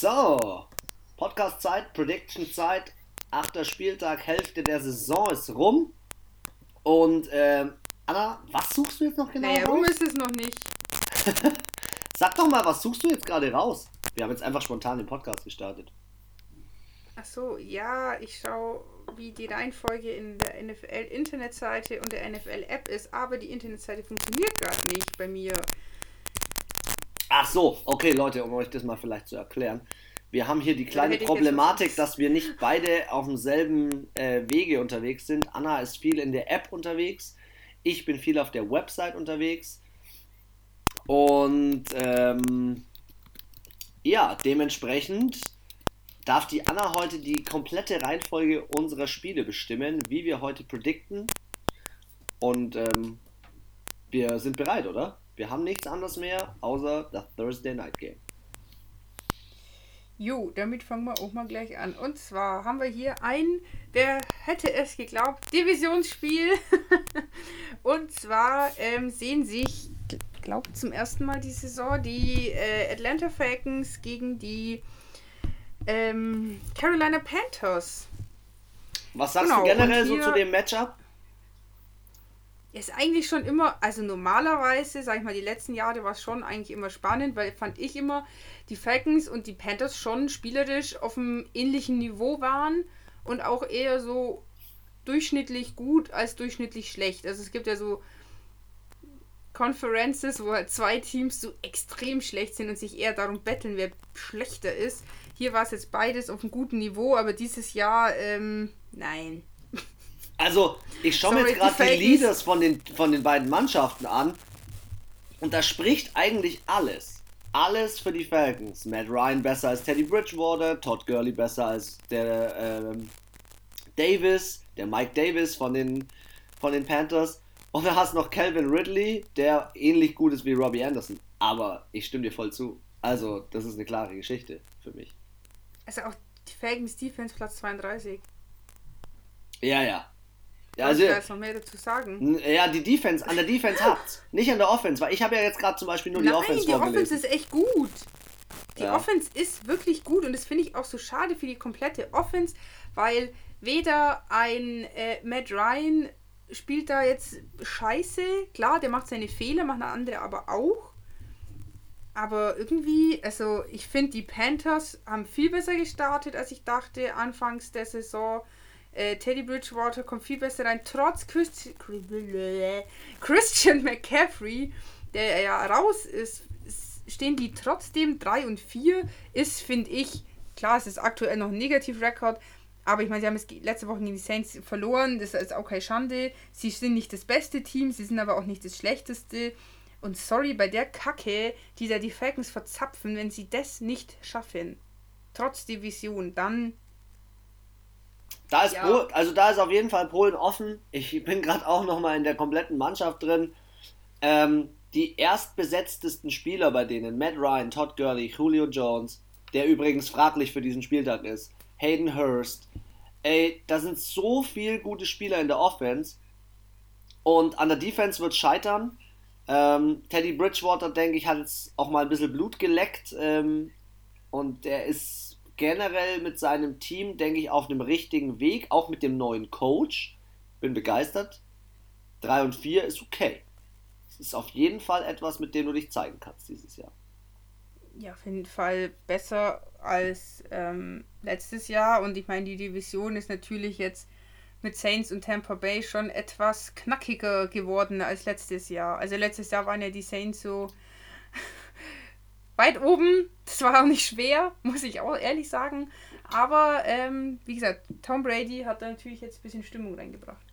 So, Podcast-Zeit, Prediction-Zeit, achter Spieltag, Hälfte der Saison ist rum. Und ähm, Anna, was suchst du jetzt noch genau Naja, rum ist es noch nicht. Sag doch mal, was suchst du jetzt gerade raus? Wir haben jetzt einfach spontan den Podcast gestartet. Ach so, ja, ich schaue, wie die Reihenfolge in der NFL-Internetseite und der NFL-App ist, aber die Internetseite funktioniert gerade nicht bei mir. Ach so, okay Leute, um euch das mal vielleicht zu erklären. Wir haben hier die kleine Problematik, dass wir nicht beide auf demselben äh, Wege unterwegs sind. Anna ist viel in der App unterwegs, ich bin viel auf der Website unterwegs. Und ähm, ja, dementsprechend darf die Anna heute die komplette Reihenfolge unserer Spiele bestimmen, wie wir heute predikten. Und ähm, wir sind bereit, oder? Wir haben nichts anderes mehr, außer das Thursday Night Game. Jo, damit fangen wir auch mal gleich an. Und zwar haben wir hier ein, wer hätte es geglaubt, Divisionsspiel. Und zwar ähm, sehen sich, glaube zum ersten Mal die Saison, die äh, Atlanta Falcons gegen die ähm, Carolina Panthers. Was sagst Genau, du generell so zu dem Matchup? Ist eigentlich schon immer, also normalerweise, sag ich mal, die letzten Jahre war es schon eigentlich immer spannend, weil fand ich immer, die Falcons und die Panthers schon spielerisch auf einem ähnlichen Niveau waren und auch eher so durchschnittlich gut als durchschnittlich schlecht. Also es gibt ja so Conferences, wo halt zwei Teams so extrem schlecht sind und sich eher darum betteln, wer schlechter ist. Hier war es jetzt beides auf einem guten Niveau, aber dieses Jahr, ähm, nein. Also, ich schaue mir jetzt gerade die Leaders von den, von den beiden Mannschaften an. Und da spricht eigentlich alles. Alles für die Falcons. Matt Ryan besser als Teddy Bridgewater, Todd Gurley besser als der ähm, Davis, der Mike Davis von den, von den Panthers. Und da hast du noch Calvin Ridley, der ähnlich gut ist wie Robbie Anderson. Aber ich stimme dir voll zu. Also, das ist eine klare Geschichte für mich. Also auch die Falcons Defense Platz 32. Ja, ja. Ja, Also, da jetzt noch mehr dazu sagen. Ja, die Defense, an der Defense habt's. Nicht an der Offense, weil ich habe ja jetzt gerade zum Beispiel nur die Nein, Offense die vorgelesen. Offense ist echt gut. Die Ja. Offense ist wirklich gut und das finde ich auch so schade für die komplette Offense, weil weder ein äh, Matt Ryan spielt da jetzt scheiße. Klar, der macht seine Fehler, machen andere aber auch. Aber irgendwie, also ich finde, die Panthers haben viel besser gestartet, als ich dachte, anfangs der Saison. Äh, Teddy Bridgewater kommt viel besser rein, trotz Christi Christian McCaffrey, der ja raus ist, stehen die trotzdem 3 und 4. Ist, finde ich, klar, es ist aktuell noch ein Negativrekord, aber ich meine, sie haben es letzte Woche gegen die Saints verloren, das ist auch keine Schande. Sie sind nicht das beste Team, sie sind aber auch nicht das schlechteste. Und sorry, bei der Kacke, die da die Falcons verzapfen, wenn sie das nicht schaffen, trotz Division, dann Da ist Ja. Polen, also da ist auf jeden Fall Polen offen. Ich bin gerade auch noch mal in der kompletten Mannschaft drin. Ähm, die erstbesetztesten Spieler bei denen, Matt Ryan, Todd Gurley, Julio Jones, der übrigens fraglich für diesen Spieltag ist, Hayden Hurst. Ey, da sind so viele gute Spieler in der Offense. Und an der Defense wird scheitern. Ähm, Teddy Bridgewater, denke ich, hat jetzt auch mal ein bisschen Blut geleckt. Ähm, und der ist generell mit seinem Team, denke ich, auf einem richtigen Weg. Auch mit dem neuen Coach. Bin begeistert. 3 und 4 ist okay. Es ist auf jeden Fall etwas, mit dem du dich zeigen kannst dieses Jahr. ja, auf jeden Fall besser als ähm, letztes Jahr. Und ich meine, die Division ist natürlich jetzt mit Saints und Tampa Bay schon etwas knackiger geworden als letztes Jahr. Also letztes Jahr waren ja die Saints so weit oben. Das war auch nicht schwer, muss ich auch ehrlich sagen. Aber ähm, wie gesagt, Tom Brady hat da natürlich jetzt ein bisschen Stimmung reingebracht.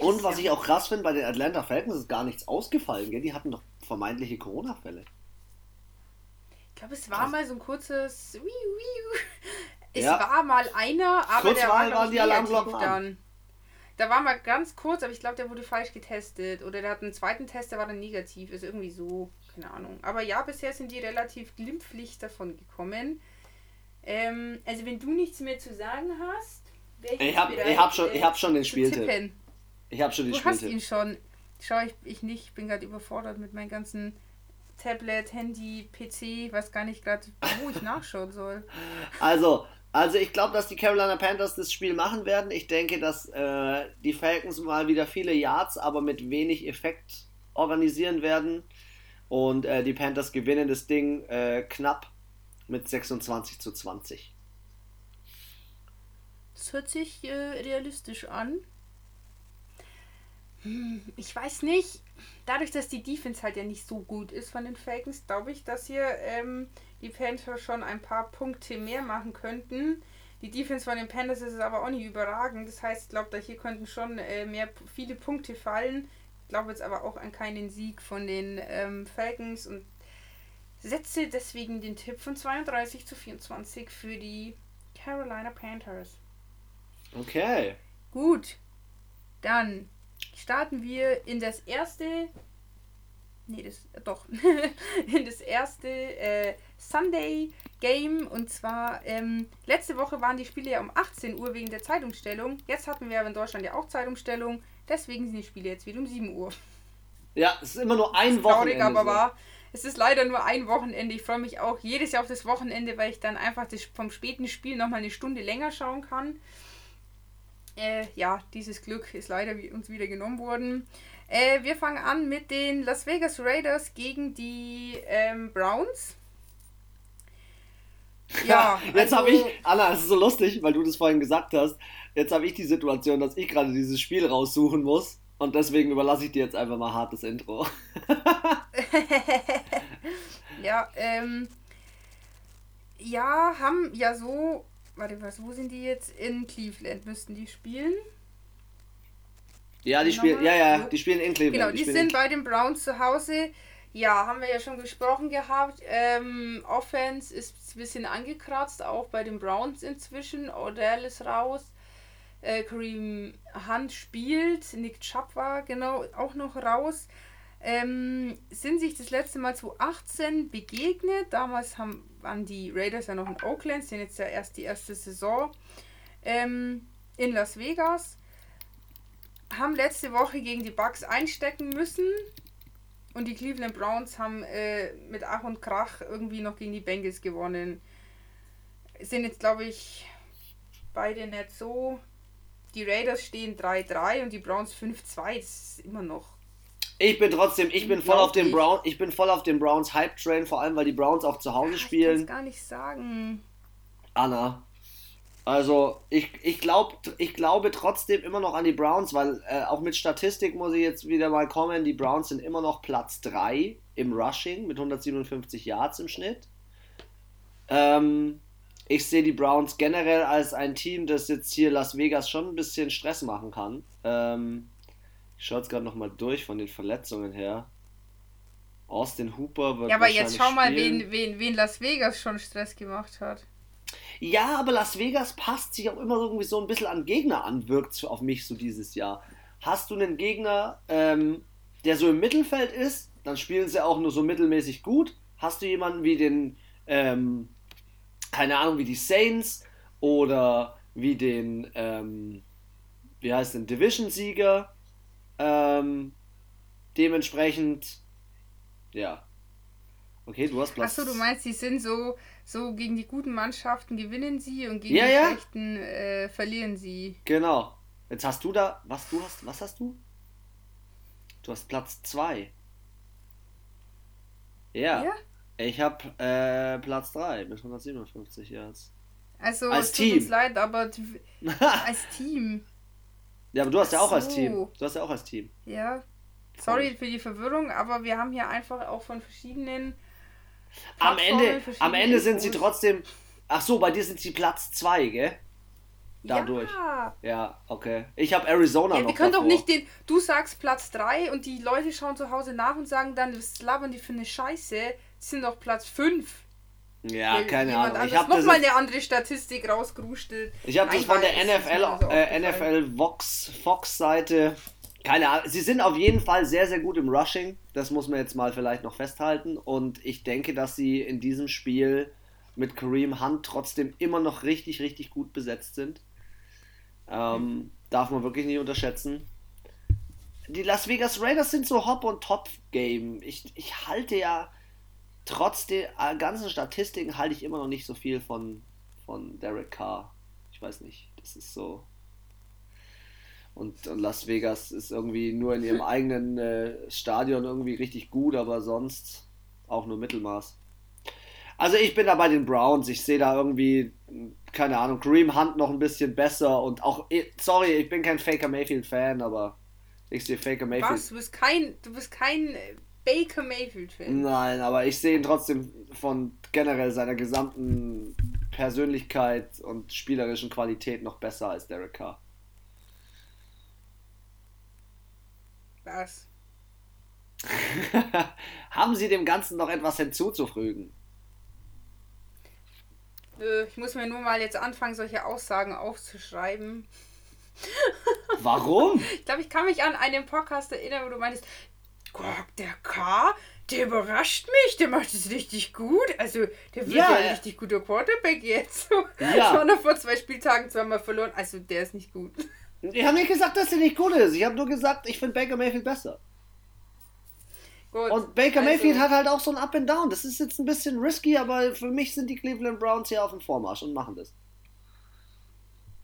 Und was ich auch krass finde, bei den Atlanta Falcons ist gar nichts ausgefallen. Gell? Die hatten doch vermeintliche Corona-Fälle. Ich glaube, es war mal so ein kurzes. Es Ja. war mal einer, aber Kurz der war waren die Alarmglocken dann. Da war mal ganz kurz, aber ich glaube, der wurde falsch getestet. Oder der hat einen zweiten Test, der war dann negativ. Ist irgendwie so, keine Ahnung. Aber ja, bisher sind die relativ glimpflich davon gekommen. Ähm, also wenn du nichts mehr zu sagen hast, wäre ich, Ich jetzt hab- bereit, ich hab schon- ich hab schon den Spieltipp. tippen. Ich habe schon die Du hast Spielte. ihn schon. Schau, ich, ich nicht. Ich bin gerade überfordert mit meinen ganzen Tablet, Handy, PC, weiß gar nicht gerade, wo ich nachschauen soll. Also, also ich glaube, dass die Carolina Panthers das Spiel machen werden. Ich denke, dass äh, die Falcons mal wieder viele Yards, aber mit wenig Effekt organisieren werden. Und äh, die Panthers gewinnen das Ding äh, knapp mit 26 zu 20. Das hört sich äh, realistisch an. Hm, ich weiß nicht. Dadurch, dass die Defense halt ja nicht so gut ist von den Falcons, glaube ich, dass hier ähm, die Panthers schon ein paar Punkte mehr machen könnten. Die Defense von den Panthers ist aber auch nicht überragend. Das heißt, ich glaube, da hier könnten schon äh, mehr viele Punkte fallen. Ich glaube jetzt aber auch an keinen Sieg von den ähm, Falcons und setze deswegen den Tipp von 32 zu 24 für die Carolina Panthers. Okay. Gut. Dann starten wir in das erste. Nee, das. Doch. in das erste äh, Sunday Game. Und zwar, ähm, letzte Woche waren die Spiele ja um 18 Uhr wegen der Zeitumstellung. Jetzt hatten wir aber in Deutschland ja auch Zeitumstellung. Deswegen sind die Spiele jetzt wieder um 7 Uhr. Ja, es ist immer nur ein Wochenende. Traurig, aber so. war. Es ist leider nur ein Wochenende. Ich freue mich auch jedes Jahr auf das Wochenende, weil ich dann einfach das vom späten Spiel nochmal eine Stunde länger schauen kann. Äh, ja, dieses Glück ist leider uns wieder genommen worden. Äh, wir fangen an mit den Las Vegas Raiders gegen die ähm, Browns. Ja, jetzt also, habe ich, Anna, es ist so lustig, weil du das vorhin gesagt hast. Jetzt habe ich die Situation, dass ich gerade dieses Spiel raussuchen muss. Und deswegen überlasse ich dir jetzt einfach mal hartes Intro. ja, ähm. Ja, haben ja so Warte, was, wo sind die jetzt? In Cleveland müssten die spielen. Ja, die spielen, ja, ja, die spielen in Cleveland. Genau, die, die sind bei den Browns zu Hause. Ja, haben wir ja schon gesprochen gehabt. Ähm, Offense ist ein bisschen angekratzt, auch bei den Browns inzwischen. Odell ist raus. Äh, Kareem Hunt spielt. Nick Chubb war genau auch noch raus ähm, sind sich das letzte Mal 2018 begegnet. Damals haben, waren die Raiders ja noch in Oakland, sind jetzt ja erst die erste Saison ähm, in Las Vegas. Haben letzte Woche gegen die Bucks einstecken müssen. Und die Cleveland Browns haben äh, mit Ach und Krach irgendwie noch gegen die Bengals gewonnen. Sind jetzt, glaube ich, beide nicht so. Die Raiders stehen 3-3 und die Browns 5-2. Das ist immer noch ich bin trotzdem, ich bin voll auf dem Brown, ich bin voll auf dem Browns Hype Train, vor allem weil die Browns auch zu Hause ja, spielen. Ich kann gar nicht sagen. Anna. Also, ich, ich, glaub, ich glaube trotzdem immer noch an die Browns, weil äh, auch mit Statistik muss ich jetzt wieder mal kommen. Die Browns sind immer noch Platz 3 im Rushing mit 157 Yards im Schnitt. Ähm, ich sehe die Browns generell als ein Team, das jetzt hier Las Vegas schon ein bisschen Stress machen kann. Ähm, ich schaue jetzt gerade nochmal durch von den Verletzungen her. Austin Hooper wird. Ja, aber jetzt schau mal, wen, wen, wen Las Vegas schon Stress gemacht hat. Ja, aber Las Vegas passt sich auch immer irgendwie so ein bisschen an Gegner an, wirkt auf mich so dieses Jahr. Hast du einen Gegner, ähm, der so im Mittelfeld ist, dann spielen sie auch nur so mittelmäßig gut. Hast du jemanden wie den, ähm, keine Ahnung, wie die Saints oder wie den, ähm, wie heißt denn, Division-Sieger, ähm, dementsprechend, ja. Okay, du hast Platz. Achso, du meinst, sie sind so, so gegen die guten Mannschaften gewinnen sie und gegen ja, die ja. schlechten äh, verlieren sie. Genau. Jetzt hast du da, was du hast, was hast du? Du hast Platz 2. Ja. ja. Ich habe äh, Platz 3 mit 157 jetzt. Also, als es tut Team. uns leid, aber als Team. Ja, aber du hast Ach ja auch so. als Team. Du hast ja auch als Team. Ja. Sorry für die Verwirrung, aber wir haben hier einfach auch von verschiedenen. Am Ende, am Ende sind sie trotzdem. Ach so, bei dir sind sie Platz 2, gell? Dadurch. Ja, ja okay. Ich habe Arizona ja, noch. Wir können davor. doch nicht den. Du sagst Platz 3 und die Leute schauen zu Hause nach und sagen dann, was labern die für eine Scheiße? Die sind doch Platz 5. Ja, Weil keine Ahnung. Ich habe nochmal eine andere Statistik rausgeruschtelt. Ich habe das von der NFL, äh, NFL Vox, Fox Seite. Keine Ahnung. Sie sind auf jeden Fall sehr, sehr gut im Rushing. Das muss man jetzt mal vielleicht noch festhalten. Und ich denke, dass sie in diesem Spiel mit Kareem Hunt trotzdem immer noch richtig, richtig gut besetzt sind. Ähm, darf man wirklich nicht unterschätzen. Die Las Vegas Raiders sind so Hop- und Top-Game. Ich, ich halte ja trotz der äh, ganzen Statistiken halte ich immer noch nicht so viel von, von Derek Carr. Ich weiß nicht, das ist so. Und, und Las Vegas ist irgendwie nur in ihrem eigenen äh, Stadion irgendwie richtig gut, aber sonst auch nur Mittelmaß. Also ich bin da bei den Browns. Ich sehe da irgendwie, keine Ahnung, Kareem Hunt noch ein bisschen besser und auch, sorry, ich bin kein Faker Mayfield-Fan, aber ich sehe Faker Mayfield. Was? Du bist kein, du bist kein Baker Mayfield-Fan? Nein, aber ich sehe ihn trotzdem von generell seiner gesamten Persönlichkeit und spielerischen Qualität noch besser als Derek Carr. Was? Haben Sie dem Ganzen noch etwas hinzuzufügen? Ich muss mir nur mal jetzt anfangen, solche Aussagen aufzuschreiben. Warum? ich glaube, ich kann mich an einen Podcast erinnern, wo du meinst, der K, der überrascht mich, der macht es richtig gut. Also, der wird ja, ja ein richtig guter Quarterback jetzt. Ja. Schon noch vor zwei Spieltagen zweimal verloren. Also, der ist nicht gut. Ich habe nicht gesagt, dass er nicht gut ist. Ich habe nur gesagt, ich finde Baker Mayfield besser. Gut, und Baker also, Mayfield hat halt auch so ein Up and Down. Das ist jetzt ein bisschen risky, aber für mich sind die Cleveland Browns hier auf dem Vormarsch und machen das.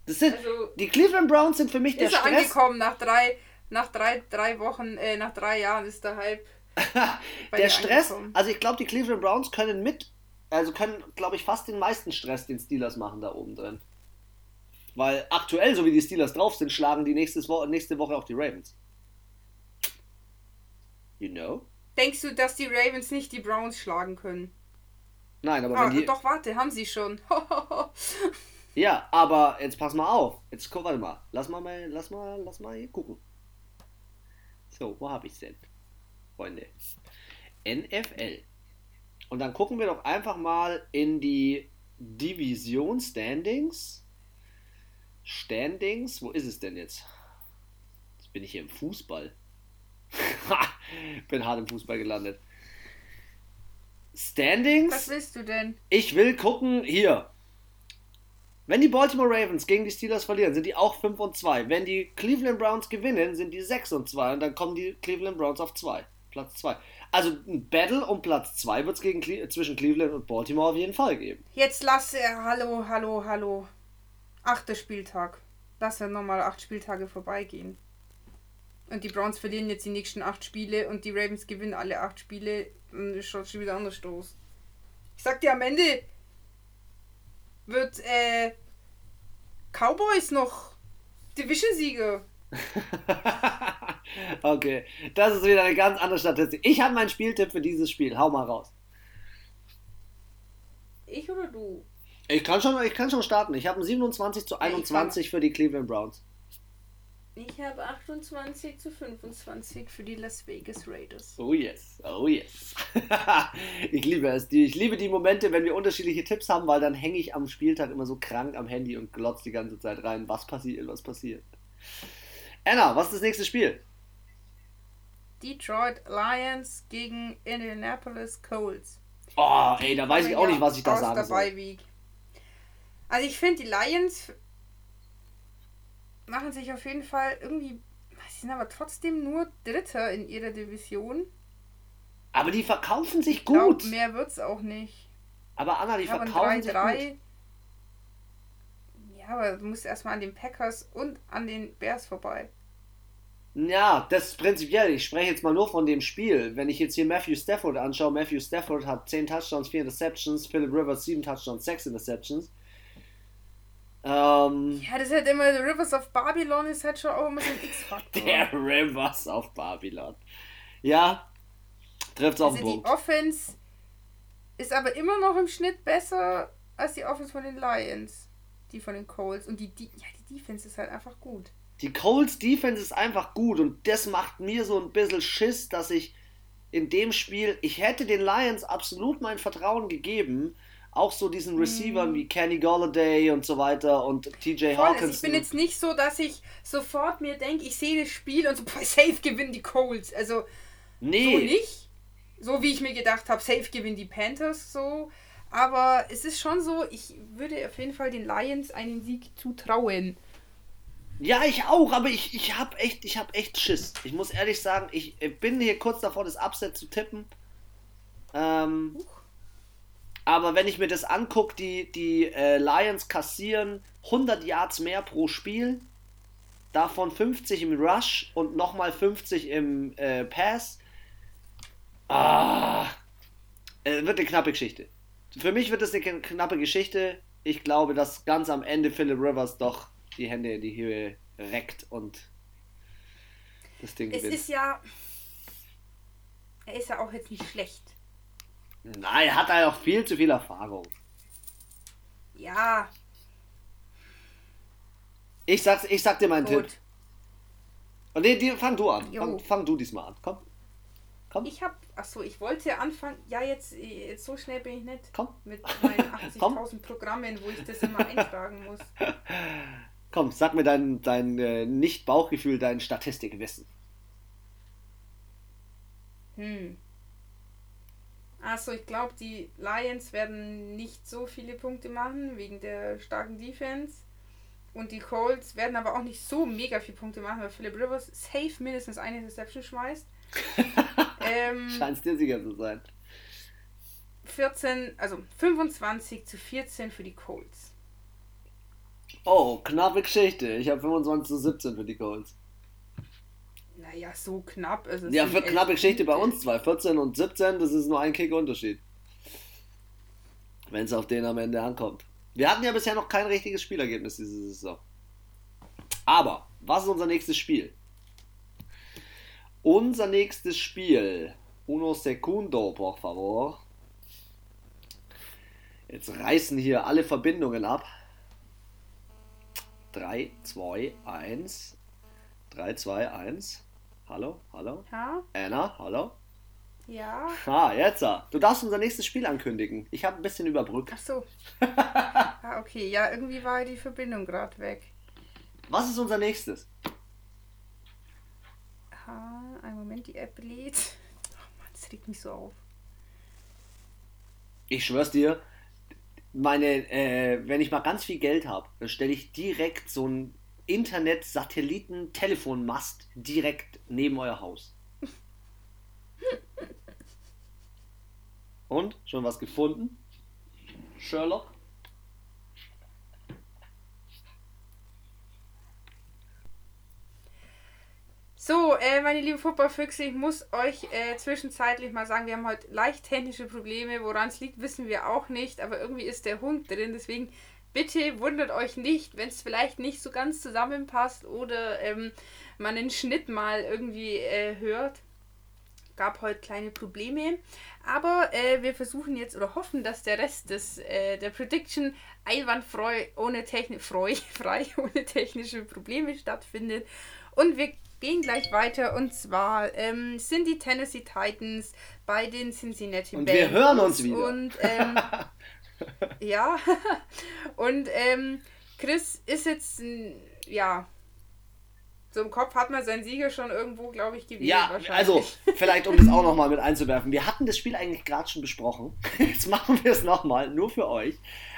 das sind, also, die Cleveland Browns sind für mich der ist Stress. Angekommen nach drei, nach drei, drei Wochen, äh, nach drei Jahren ist der Hype. der Stress, also ich glaube, die Cleveland Browns können mit, also können, glaube ich, fast den meisten Stress den Steelers machen da oben drin. Weil aktuell, so wie die Steelers drauf sind, schlagen die nächstes Wo nächste Woche auch die Ravens. You know? Denkst du, dass die Ravens nicht die Browns schlagen können? Nein, aber ah, wenn die... Doch, warte, haben sie schon. ja, aber jetzt pass mal auf. Jetzt guck, warte mal. Lass mal, mal, lass mal, lass mal hier gucken. So, wo hab ich's denn? Freunde. NFL. Und dann gucken wir doch einfach mal in die Division Standings. Standings, wo ist es denn jetzt? Jetzt bin ich hier im Fußball. bin hart im Fußball gelandet. Standings. Was willst du denn? Ich will gucken hier. Wenn die Baltimore Ravens gegen die Steelers verlieren, sind die auch 5 und 2. Wenn die Cleveland Browns gewinnen, sind die 6 und 2 und dann kommen die Cleveland Browns auf 2. Platz 2. Also ein Battle um Platz 2 wird es zwischen Cleveland und Baltimore auf jeden Fall geben. Jetzt lass er. Äh, hallo, hallo, hallo. Achter Spieltag. Lass ja nochmal acht Spieltage vorbeigehen. Und die Browns verlieren jetzt die nächsten acht Spiele und die Ravens gewinnen alle acht Spiele. Dann schaut schon wieder anders aus. Ich sag dir, am Ende wird äh, Cowboys noch Division-Sieger. okay, das ist wieder eine ganz andere Statistik. Ich habe meinen Spieltipp für dieses Spiel. Hau mal raus. Ich oder du? Ich kann schon, ich kann schon starten. Ich habe ein 27 zu 21 für die Cleveland Browns. Ich habe 28 zu 25 für die Las Vegas Raiders. Oh yes, oh yes. ich liebe es. Ich liebe die Momente, wenn wir unterschiedliche Tipps haben, weil dann hänge ich am Spieltag immer so krank am Handy und glotze die ganze Zeit rein. Was passiert, was passiert. Anna, was ist das nächste Spiel? Detroit Lions gegen Indianapolis Colts. Oh, ey, da weiß ich auch nicht, was ich da sagen soll. Also ich finde, die Lions machen sich auf jeden Fall irgendwie. Sie sind aber trotzdem nur Dritter in ihrer Division. Aber die verkaufen sich gut. Glaub, mehr wird's auch nicht. Aber Anna, die ja, verkaufen 3, sich 3. gut. Ja, aber du musst erstmal an den Packers und an den Bears vorbei. Ja, das ist prinzipiell. Ich spreche jetzt mal nur von dem Spiel. Wenn ich jetzt hier Matthew Stafford anschaue, Matthew Stafford hat 10 Touchdowns, 4 Interceptions, Philip Rivers 7 Touchdowns, 6 Interceptions. Ähm, ja, das ist halt immer, The Rivers of Babylon ist halt schon auch immer so ein X-Faktor. Der Rivers of Babylon. Ja, trifft's auf also den Punkt. Die Offense ist aber immer noch im Schnitt besser als die Offense von den Lions. Die von den Colts. Und die, die, ja, die Defense ist halt einfach gut. Die Colts Defense ist einfach gut und das macht mir so ein bisschen Schiss, dass ich in dem Spiel, ich hätte den Lions absolut mein Vertrauen gegeben, auch so diesen Receivern mm. wie Kenny Galladay und so weiter und TJ Hawkins. Ich bin jetzt nicht so, dass ich sofort mir denke, ich sehe das Spiel und so, boah, safe gewinnen die Colts. Also, nee. so nicht. So wie ich mir gedacht habe, safe gewinnen die Panthers so. Aber es ist schon so, ich würde auf jeden Fall den Lions einen Sieg zutrauen. Ja, ich auch, aber ich, ich habe echt, ich hab echt Schiss. Ich muss ehrlich sagen, ich bin hier kurz davor, das Upset zu tippen. Ähm, aber wenn ich mir das angucke, die, die äh, Lions kassieren 100 Yards mehr pro Spiel, davon 50 im Rush und nochmal 50 im äh, Pass. Ah, äh, wird eine knappe Geschichte. Für mich wird es eine knappe Geschichte. Ich glaube, dass ganz am Ende Philip Rivers doch die Hände in die Höhe reckt und das Ding Es ist ja. Er ist ja auch jetzt nicht schlecht. Nein, er hat ja auch viel zu viel Erfahrung. Ja, Ich, sag's, ich sag dir meinen gut. Tipp. Und nee, die, fang du an. Fang, fang du diesmal an. Komm. Komm. Ich hab. Achso, ich wollte anfangen. Ja, jetzt, jetzt so schnell bin ich nicht. Komm. Mit meinen Komm. 80.000 Programmen, wo ich das immer eintragen muss. Komm, sag mir dein, dein äh, Nicht-Bauchgefühl, dein Statistikwissen. Hm. Also ich glaube, die Lions werden nicht so viele Punkte machen wegen der starken Defense. Und die Colts werden aber auch nicht so mega viele Punkte machen, weil Philip Rivers safe mindestens eine Interception schmeißt. ähm, Scheint's dir sicher zu sein. 14, also 25 zu 14 für die Colts. Oh, knappe Geschichte. Ich habe 25 zu 17 für die Colts. Naja, so knapp. Also es Ja, für knappe Geschichte bei uns zwei. 14 und 17, das ist nur ein Kick-Unterschied. Wenn es auf den am Ende ankommt. Wir hatten ja bisher noch kein richtiges Spielergebnis diese Saison. Aber, was ist unser nächstes Spiel? Unser nächstes Spiel. Uno secundo, por favor. Jetzt reißen hier alle Verbindungen ab. 3, 2, 1. 3, 2, 1. Hallo, hallo. Ja, Anna, hallo. ja. Ah, jetzt. Du darfst unser nächstes Spiel ankündigen. Ich habe ein bisschen überbrückt. Ach so. ah, okay. Ja, irgendwie war die Verbindung gerade weg. Was ist unser nächstes? Ah, einen Moment, die App lädt. Oh Mann, das regt mich so auf. Ich schwör's dir, meine, äh, wenn ich mal ganz viel Geld habe, dann stelle ich direkt so einen Internet-Satelliten-Telefonmast direkt neben euer Haus. Und? Schon was gefunden? Sherlock? So, äh, meine lieben Footballfüchse, ich muss euch äh, zwischenzeitlich mal sagen, wir haben heute leicht technische Probleme. Woran es liegt, wissen wir auch nicht, aber irgendwie ist der Hund drin. Deswegen bitte wundert euch nicht, wenn es vielleicht nicht so ganz zusammenpasst oder ähm, man einen Schnitt mal irgendwie äh, hört. Gab heute kleine Probleme. Aber äh, wir versuchen jetzt oder hoffen, dass der Rest des, äh, der Prediction einwandfrei ohne, Techni frei, frei ohne technische Probleme stattfindet. Und wir gehen gleich weiter. Und zwar ähm, sind die Tennessee Titans bei den Cincinnati Und wir hören uns wieder. Und ähm, ja. Und ähm, Chris ist jetzt, ja, so im Kopf hat man seinen Sieger schon irgendwo, glaube ich, gewählt. Ja, also vielleicht um das auch nochmal mit einzuwerfen. Wir hatten das Spiel eigentlich gerade schon besprochen. Jetzt machen wir es nochmal, nur für euch.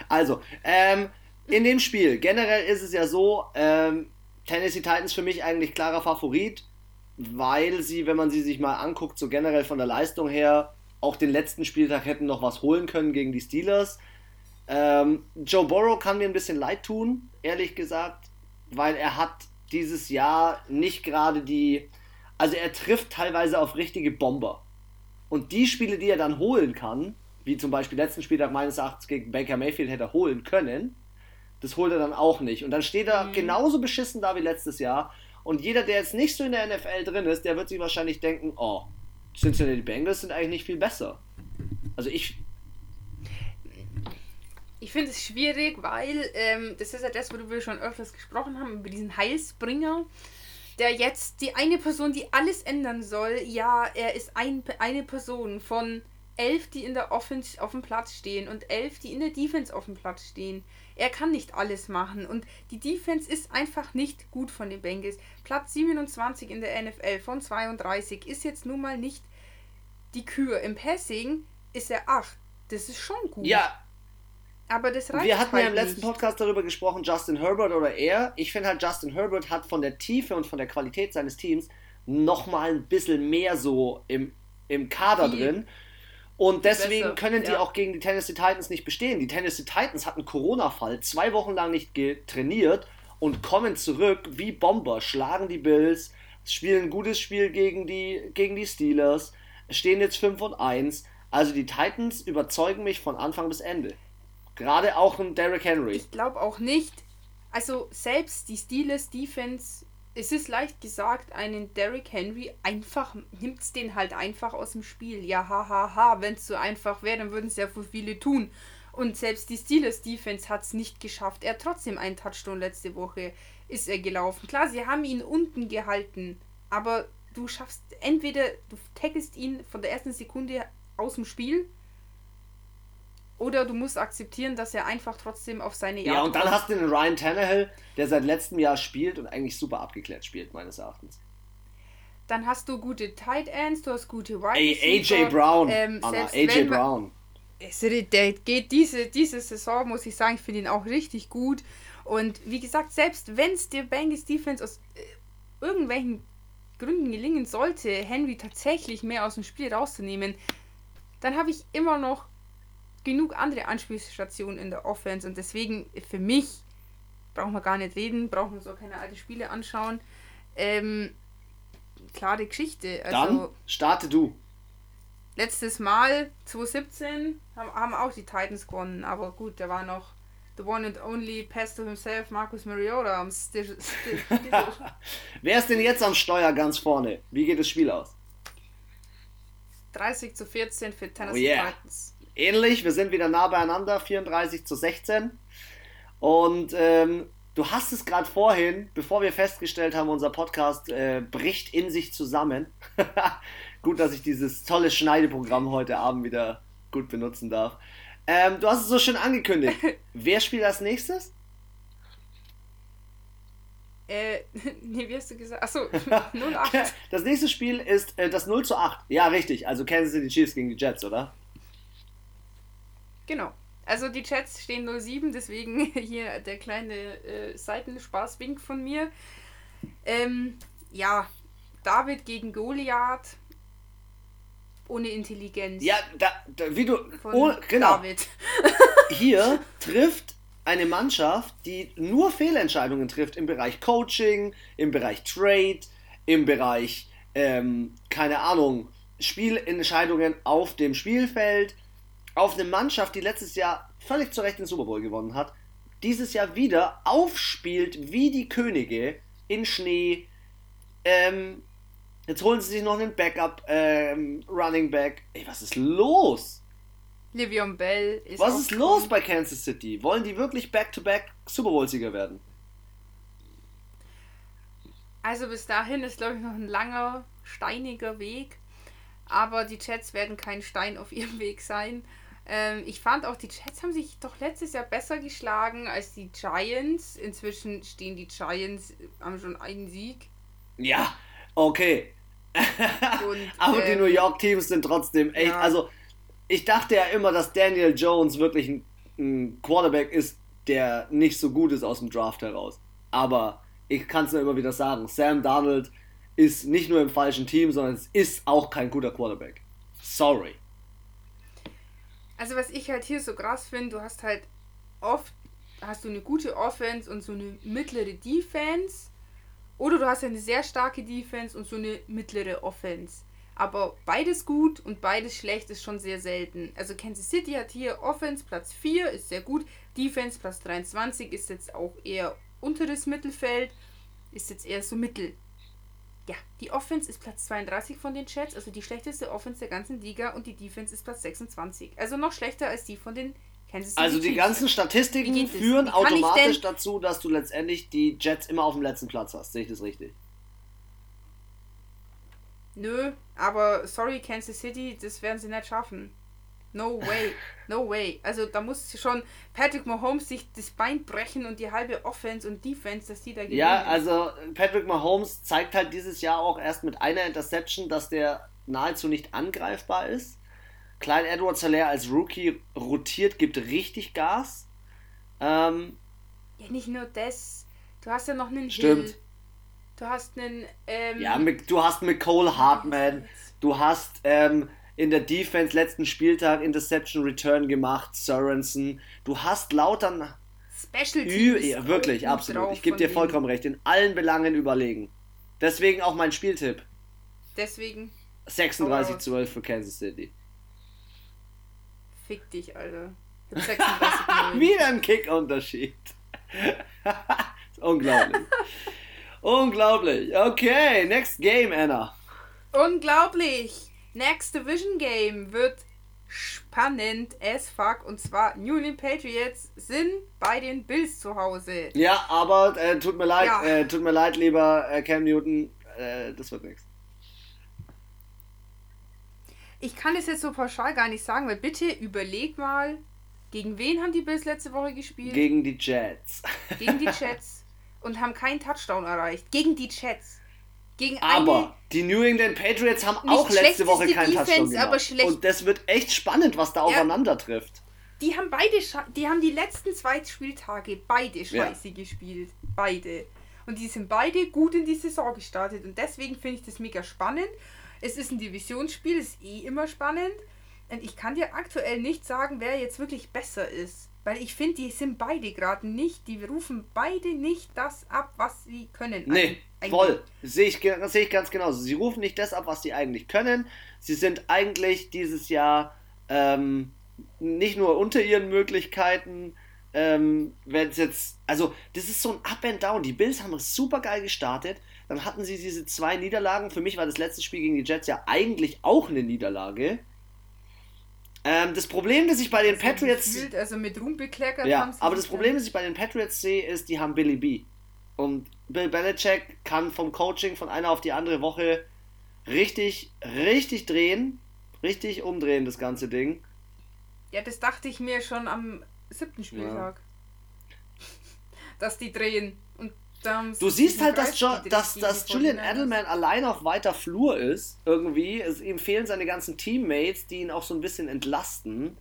Also, ähm, in dem Spiel, generell ist es ja so, ähm, Tennessee Titans für mich eigentlich klarer Favorit, weil sie, wenn man sie sich mal anguckt, so generell von der Leistung her, auch den letzten Spieltag hätten noch was holen können gegen die Steelers. Ähm, Joe Burrow kann mir ein bisschen leid tun, ehrlich gesagt, weil er hat dieses Jahr nicht gerade die. Also er trifft teilweise auf richtige Bomber. Und die Spiele, die er dann holen kann, wie zum Beispiel letzten Spieltag meines Erachtens gegen Baker Mayfield hätte er holen können, das holt er dann auch nicht. Und dann steht er genauso beschissen da wie letztes Jahr. Und jeder, der jetzt nicht so in der NFL drin ist, der wird sich wahrscheinlich denken, oh, Cincinnati Bengals sind eigentlich nicht viel besser. Also ich, Ich finde es schwierig, weil ähm, das ist ja das, worüber wir schon öfters gesprochen haben, über diesen Heilsbringer, der jetzt die eine Person, die alles ändern soll, ja, er ist ein, eine Person von elf, die in der Offense auf dem Platz stehen und elf, die in der Defense auf dem Platz stehen. Er kann nicht alles machen und die Defense ist einfach nicht gut von den Bengals. Platz 27 in der NFL von 32 ist jetzt nun mal nicht die Kür. Im Passing ist er 8. Das ist schon gut. ja, Aber das reicht Wir hatten halt ja im letzten nicht. Podcast darüber gesprochen, Justin Herbert oder er. Ich finde halt, Justin Herbert hat von der Tiefe und von der Qualität seines Teams nochmal ein bisschen mehr so im, im Kader Viel. drin. Und deswegen besser, können die ja. auch gegen die Tennessee Titans nicht bestehen. Die Tennessee Titans hatten Corona-Fall, zwei Wochen lang nicht trainiert und kommen zurück wie Bomber, schlagen die Bills, spielen ein gutes Spiel gegen die, gegen die Steelers, stehen jetzt 5 und 1. Also die Titans überzeugen mich von Anfang bis Ende. Gerade auch ein Derrick Henry. Ich glaube auch nicht. Also selbst die Steelers Defense, es ist leicht gesagt, einen Derrick Henry einfach, nimmt's den halt einfach aus dem Spiel. Ja, hahaha, ha, ha. wenn es so einfach wäre, dann würden es ja für viele tun. Und selbst die Steelers Defense hat es nicht geschafft. Er hat trotzdem einen Touchdown letzte Woche ist er gelaufen. Klar, sie haben ihn unten gehalten, aber du schaffst entweder, du tackelst ihn von der ersten Sekunde aus dem Spiel oder du musst akzeptieren, dass er einfach trotzdem auf seine Ja, Jagd und dann hast du den Ryan Tannehill, der seit letztem Jahr spielt und eigentlich super abgeklärt spielt, meines Erachtens. Dann hast du gute Tight Ends, du hast gute Wide Ey. AJ Brown. Ähm, Anna, AJ Brown. Der geht diese, diese Saison, muss ich sagen, ich finde ihn auch richtig gut. Und wie gesagt, selbst wenn es der Bengals Defense aus äh, irgendwelchen Gründen gelingen sollte, Henry tatsächlich mehr aus dem Spiel rauszunehmen, dann habe ich immer noch genug andere Anspielstationen in der Offense. Und deswegen, für mich, brauchen wir gar nicht reden, brauchen wir auch keine alten Spiele anschauen. Ähm, klare Geschichte. Also, Dann starte du. letztes Mal, 2017, haben, haben auch die Titans gewonnen. Aber gut, da war noch the one and only pass to himself, Marcus Mariota am Wer ist denn jetzt am Steuer ganz vorne? Wie geht das Spiel aus? 30 zu 14 für Tennessee Oh yeah. Titans. Ähnlich, wir sind wieder nah beieinander, 34 zu 16. Und ähm, du hast es gerade vorhin, bevor wir festgestellt haben, unser Podcast äh, bricht in sich zusammen. gut, dass ich dieses tolle Schneideprogramm heute Abend wieder gut benutzen darf. Ähm, du hast es so schön angekündigt. Wer spielt als nächstes? Äh, nee, wie hast du gesagt? Achso, 08. Das nächste Spiel ist äh, das 0 zu 8. Ja, richtig. Also Kansas City Chiefs gegen die Jets, oder? Genau. Also die Chats stehen 07, deswegen hier der kleine äh, Seitenspaßwink von mir. Ähm, ja, David gegen Goliath ohne Intelligenz. Ja, da, da, wie du. Oh, genau. David. Hier trifft eine Mannschaft, die nur Fehlentscheidungen trifft im Bereich Coaching, im Bereich Trade, im Bereich, ähm, keine Ahnung, Spielentscheidungen auf dem Spielfeld, auf eine Mannschaft, die letztes Jahr völlig zu Recht den Super Bowl gewonnen hat, dieses Jahr wieder aufspielt wie die Könige in Schnee. Ähm, jetzt holen sie sich noch einen Backup ähm, Running Back. Ey, was ist los? Livion Bell ist Was ist los bei Kansas City? Wollen die wirklich Back-to-Back Super Bowl-Sieger werden? Also bis dahin ist, glaube ich, noch ein langer, steiniger Weg. Aber die Jets werden kein Stein auf ihrem Weg sein. Ähm, ich fand auch, die Jets haben sich doch letztes Jahr besser geschlagen als die Giants. Inzwischen stehen die Giants, haben schon einen Sieg. Ja, okay. Und, Aber die ähm, New York Teams sind trotzdem echt. ja. Also, ich dachte ja immer, dass Daniel Jones wirklich ein, ein Quarterback ist, der nicht so gut ist aus dem Draft heraus. Aber ich kann es nur immer wieder sagen: Sam Darnold ist nicht nur im falschen Team, sondern es ist auch kein guter Quarterback. Sorry. Also was ich halt hier so krass finde, du hast halt oft hast du eine gute Offense und so eine mittlere Defense oder du hast eine sehr starke Defense und so eine mittlere Offense. Aber beides gut und beides schlecht ist schon sehr selten. Also Kansas City hat hier Offense Platz 4, ist sehr gut. Defense Platz 23 ist jetzt auch eher unteres Mittelfeld, ist jetzt eher so mittel. Ja, die Offense ist Platz 32 von den Jets, also die schlechteste Offense der ganzen Liga und die Defense ist Platz 26. Also noch schlechter als die von den Kansas City Also die Chiefs. ganzen Statistiken führen automatisch dazu, dass du letztendlich die Jets immer auf dem letzten Platz hast. Sehe ich das richtig? Nö, aber sorry Kansas City, das werden sie nicht schaffen. No way, no way. Also da muss schon Patrick Mahomes sich das Bein brechen und die halbe Offense und Defense, dass die da gewinnen. Ja, also Patrick Mahomes zeigt halt dieses Jahr auch erst mit einer Interception, dass der nahezu nicht angreifbar ist. Klein Edward Hilaire als Rookie rotiert, gibt richtig Gas. Ähm, Ja, nicht nur das. Du hast ja noch einen Stimmt. Hill. Du hast einen. Ähm, ja, du hast mit Cole Hartman, du hast ähm, in der Defense letzten Spieltag Interception Return gemacht, Sorensen. Du hast lauter Special Teams. ja, wirklich, absolut. Ich gebe dir vollkommen recht. In allen Belangen überlegen. Deswegen auch mein Spieltipp. Deswegen 36-12 für Kansas City. fick dich, Alter. Ich hab 36 0. Wieder ein Kick-Unterschied. Unglaublich. Unglaublich. Okay, next game, Anna. Unglaublich! Next Division Game wird spannend as fuck. Und zwar New England Patriots sind bei den Bills zu Hause. Ja, aber äh, tut mir leid, Ja. äh, tut mir leid, lieber äh, Cam Newton. Äh, das wird nichts. Ich kann es jetzt so pauschal gar nicht sagen, weil bitte überleg mal, gegen wen haben die Bills letzte Woche gespielt? Gegen die Jets. Gegen die Jets. Und haben keinen Touchdown erreicht. Gegen die Jets. Gegen Aber die New England Patriots haben auch letzte Woche keinen Defense, Touchdown gemacht. aber schlecht- Und das wird echt spannend, was da Ja. aufeinander trifft. Die haben beide, die haben die letzten zwei Spieltage beide scheiße gespielt. Beide. Und die sind beide gut in die Saison gestartet. Und deswegen finde ich das mega spannend. Es ist ein Divisionsspiel, ist eh immer spannend. Und ich kann dir aktuell nicht sagen, wer jetzt wirklich besser ist. Weil ich finde, die sind beide gerade nicht, die rufen beide nicht das ab, was sie können. Nee, Eig- voll. Sehe ich, sehe ich ganz genauso. Sie rufen nicht das ab, was sie eigentlich können. Sie sind eigentlich dieses Jahr ähm, nicht nur unter ihren Möglichkeiten, ähm, wenn es jetzt, also das ist so ein Up and Down. Die Bills haben super geil gestartet. Dann hatten sie diese zwei Niederlagen. Für mich war das letzte Spiel gegen die Jets ja eigentlich auch eine Niederlage. Ähm, das Problem, das ich bei den Also Patriots gefühlt, also mit Ruhm bekleckert ja, haben sie aber das Problem, das ich bei den Patriots sehe, ist, die haben Billy B. Und Bill Belichick kann vom Coaching von einer auf die andere Woche richtig, richtig drehen, richtig umdrehen, das ganze Ding. Ja, das dachte ich mir schon am siebten Spieltag. Dass die drehen. Und dann Du siehst halt, dass, jo dass, dass Julian 49ers. Edelman allein auf weiter Flur ist, irgendwie. Es ihm fehlen seine ganzen Teammates, die ihn auch so ein bisschen entlasten.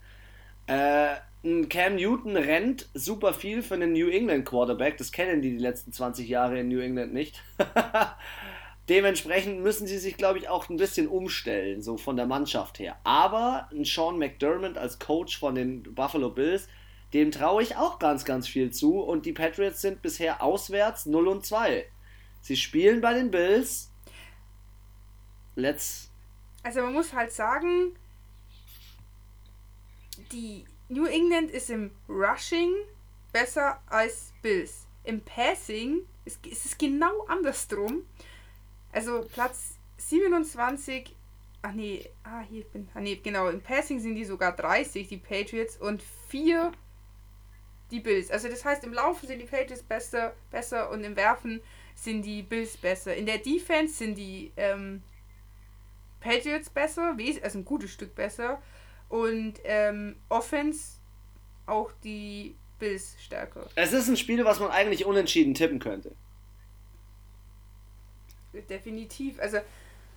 Äh, Cam Newton rennt super viel für einen New England Quarterback. Das kennen die die letzten 20 Jahre in New England nicht. Dementsprechend müssen sie sich, glaube ich, auch ein bisschen umstellen, so von der Mannschaft her. Aber ein Sean McDermott als Coach von den Buffalo Bills, dem traue ich auch ganz, ganz viel zu. Und die Patriots sind bisher auswärts 0 und 2. Sie spielen bei den Bills. Let's. Also man muss halt sagen, die New England ist im Rushing besser als Bills. Im Passing ist, es genau andersrum. Also Platz 27, ach nee, ah hier bin, ah nee, genau, im Passing sind die sogar 30, die Patriots, und 4 die Bills. Also das heißt, im Laufen sind die Patriots besser, besser und im Werfen sind die Bills besser. In der Defense sind die ähm, Patriots besser, also ein gutes Stück besser. Und ähm, Offense auch die Bills stärker. Es ist ein Spiel, was man eigentlich unentschieden tippen könnte. Definitiv. Also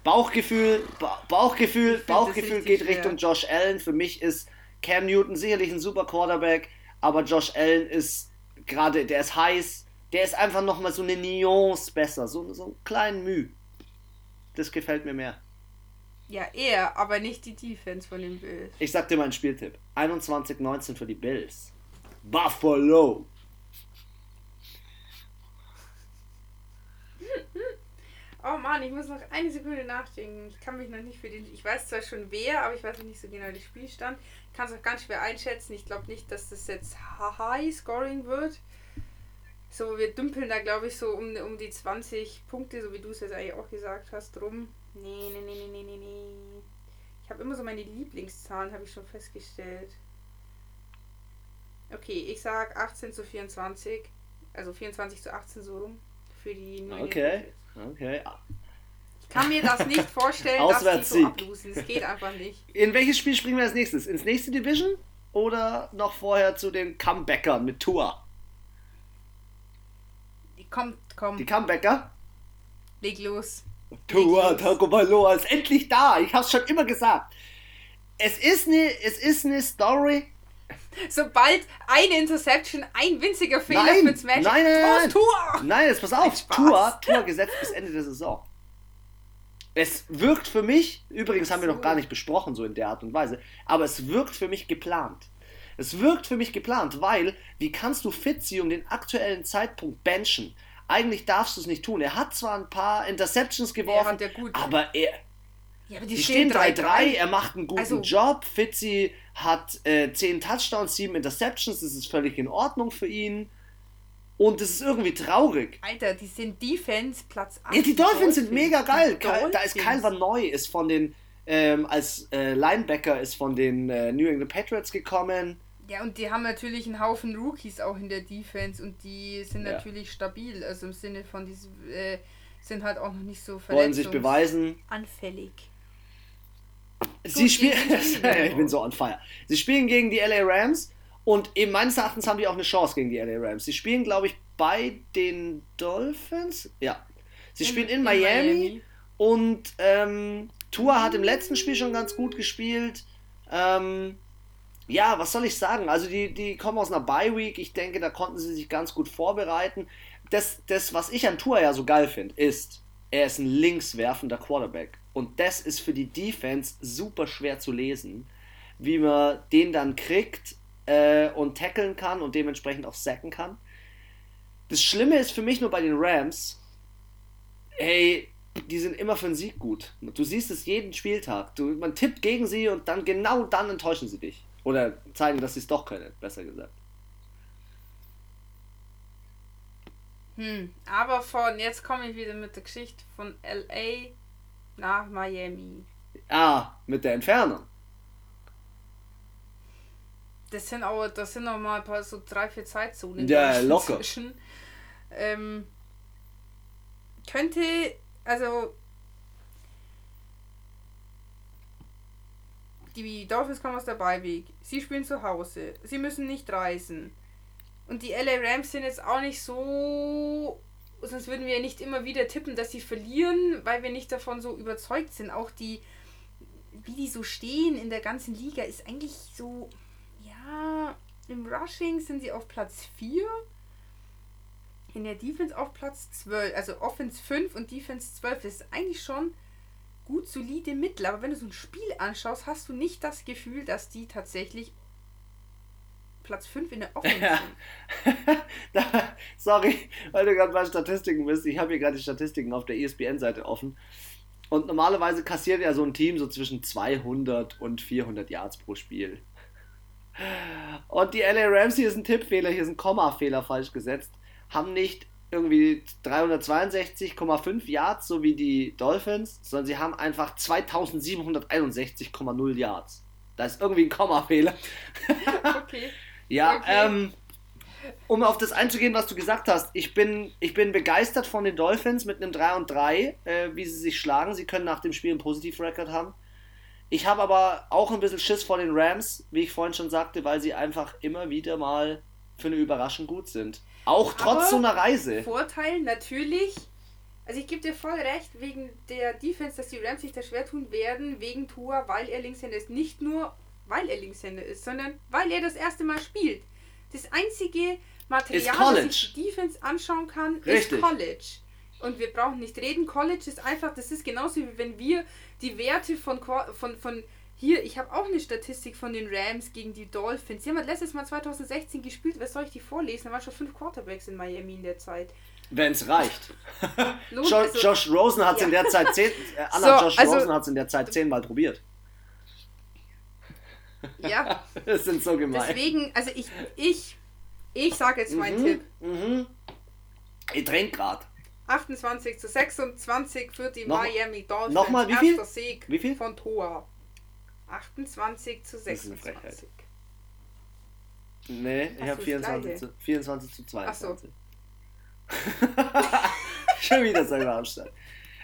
Bauchgefühl, ba Bauchgefühl, Bauchgefühl geht schwer. Richtung Josh Allen. Für mich ist Cam Newton sicherlich ein super Quarterback, aber Josh Allen ist gerade, der ist heiß, der ist einfach nochmal so eine Nuance besser, so, so einen kleinen Müh. Das gefällt mir mehr. Ja, er, aber nicht die Defense von den Bills. Ich sag dir meinen Spieltipp. 21-19 für die Bills. Buffalo. Oh Mann, ich muss noch eine Sekunde nachdenken. Ich kann mich noch nicht für den. Ich weiß zwar schon wer, aber ich weiß noch nicht so genau den Spielstand. Ich kann es auch ganz schwer einschätzen. Ich glaube nicht, dass das jetzt High Scoring wird. So, wir dümpeln da, glaube ich, so um, um die 20 Punkte, so wie du es jetzt eigentlich auch gesagt hast, rum. Nee, nee, nee, nee, nee, nee, nee. Ich habe immer so meine Lieblingszahlen, habe ich schon festgestellt. Okay, ich sag 18 zu 24. Also 24 zu 18 so rum. Für die New Okay. Okay. Ich kann mir das nicht vorstellen, dass die so Auswärtssieg. ablosen. Das geht einfach nicht. In welches Spiel springen wir als nächstes? Ins nächste Division? Oder noch vorher zu den Comebackern mit Tua? Die kommt, komm, Die Comebacker? leg los. Tua. Tagovailoa ist endlich da. Ich hab's schon immer gesagt. Es ist eine, es ist eine Story. Sobald eine Interception, ein winziger Fehler Nein, fürs Match. nein, nein, nein. Tor! Nein, jetzt pass auf. Tua, Tua gesetzt bis Ende der Saison. Es wirkt für mich, übrigens haben wir noch gar nicht besprochen, so in der Art und Weise, aber es wirkt für mich geplant. Es wirkt für mich geplant, weil, wie kannst du Fitzy um den aktuellen Zeitpunkt benchen? Eigentlich darfst du es nicht tun. Er hat zwar ein paar Interceptions geworfen, ja, aber er. Ja, aber die, die stehen 3-3, er macht einen guten also, Job. Fitzy hat äh, 10 Touchdowns, 7 Interceptions, das ist völlig in Ordnung für ihn. Und das ist irgendwie traurig. Alter, die sind Defense Platz 8. Ja, die Dolphins, Dolphins sind mega geil. Kyle, da ist Kyle Van Neu, ist von den, ähm, als äh, Linebacker ist von den äh, New England Patriots gekommen. Ja, und die haben natürlich einen Haufen Rookies auch in der Defense und die sind ja. natürlich stabil. Also im Sinne von, die äh, sind halt auch noch nicht so Wollen sich beweisen. Anfällig. Sie spielen. ich bin so on fire. Sie spielen gegen die LA Rams und eben meines Erachtens haben die auch eine Chance gegen die LA Rams. Sie spielen, glaube ich, bei den Dolphins. Ja. Sie in, spielen in, in Miami, Miami, und ähm, Tua hat im letzten Spiel schon ganz gut gespielt. Ähm, ja, was soll ich sagen? Also die, die kommen aus einer Bye Week. Ich denke, da konnten sie sich ganz gut vorbereiten. Das, das was ich an Tour ja so geil finde, ist, er ist ein linkswerfender Quarterback. Und das ist für die Defense super schwer zu lesen, wie man den dann kriegt äh, und tackeln kann und dementsprechend auch sacken kann. Das Schlimme ist für mich nur bei den Rams, hey, die sind immer für einen Sieg gut. Du siehst es jeden Spieltag. Du, man tippt gegen sie und dann genau dann enttäuschen sie dich. Oder zeigen, dass sie es doch können, besser gesagt. Hm, aber von, jetzt komme ich wieder mit der Geschichte von LA nach Miami. Ah, mit der Entfernung. Das sind aber, das sind noch mal ein paar so drei, vier Zeitzonen. Ja, locker. Ähm, könnte, also Die Dolphins kommen aus der Beiweg. Sie spielen zu Hause. Sie müssen nicht reisen. Und die LA Rams sind jetzt auch nicht so. Sonst würden wir ja nicht immer wieder tippen, dass sie verlieren, weil wir nicht davon so überzeugt sind. Auch die, wie die so stehen in der ganzen Liga, ist eigentlich so. Ja, im Rushing sind sie auf Platz 4. In der Defense auf Platz 12. Also Offense 5 und Defense 12. Das ist eigentlich schon gut solide Mittel. Aber wenn du so ein Spiel anschaust, hast du nicht das Gefühl, dass die tatsächlich Platz 5 in der Offensive ja. Sorry, weil du gerade bei Statistiken bist. Ich habe hier gerade die Statistiken auf der ESPN-Seite offen. Und normalerweise kassiert ja so ein Team so zwischen 200 und 400 Yards pro Spiel. Und die LA Rams, hier ist ein Tippfehler, hier ist ein Komma-Fehler falsch gesetzt, haben nicht irgendwie 362,5 Yards, so wie die Dolphins, sondern sie haben einfach 2761,0 Yards. Da ist irgendwie ein Kommafehler. okay. ja, okay. ähm, um auf das einzugehen, was du gesagt hast, ich bin, ich bin begeistert von den Dolphins mit einem 3 und 3, äh, wie sie sich schlagen. Sie können nach dem Spiel einen Positiv-Record haben. Ich habe aber auch ein bisschen Schiss vor den Rams, wie ich vorhin schon sagte, weil sie einfach immer wieder mal für eine Überraschung gut sind. Auch trotz Aber so einer Reise. Vorteil natürlich. Also ich gebe dir voll recht, wegen der Defense, dass die Rams sich da schwer tun werden, wegen Tua, weil er Linkshänder ist. Nicht nur, weil er Linkshänder ist, sondern weil er das erste Mal spielt. Das einzige Material, das ich die Defense anschauen kann, Richtig. ist College. Und wir brauchen nicht reden. College ist einfach, das ist genauso wie wenn wir die Werte von, von, von hier, ich habe auch eine Statistik von den Rams gegen die Dolphins. Die haben letztes Mal 2016 gespielt. Was soll ich die vorlesen? Da waren schon fünf Quarterbacks in Miami in der Zeit. Wenn es reicht. Josh, also, Josh Rosen hat es ja. in der Zeit zehn, äh, Anna so, Josh also, Rosen hat es in der Zeit zehnmal probiert. Ja. das sind so gemein. Deswegen, also ich, ich, ich sage jetzt meinen mhm, Tipp. Mhm. Ihr trinkt gerade. 28 zu 26 für die Noch, Miami Dolphins. Nochmal, wie viel? Sieg wie viel? von Toa. 28 zu 26. Nee, ich habe 24 zu, 24 zu 22. Schon wieder so Darmstadt.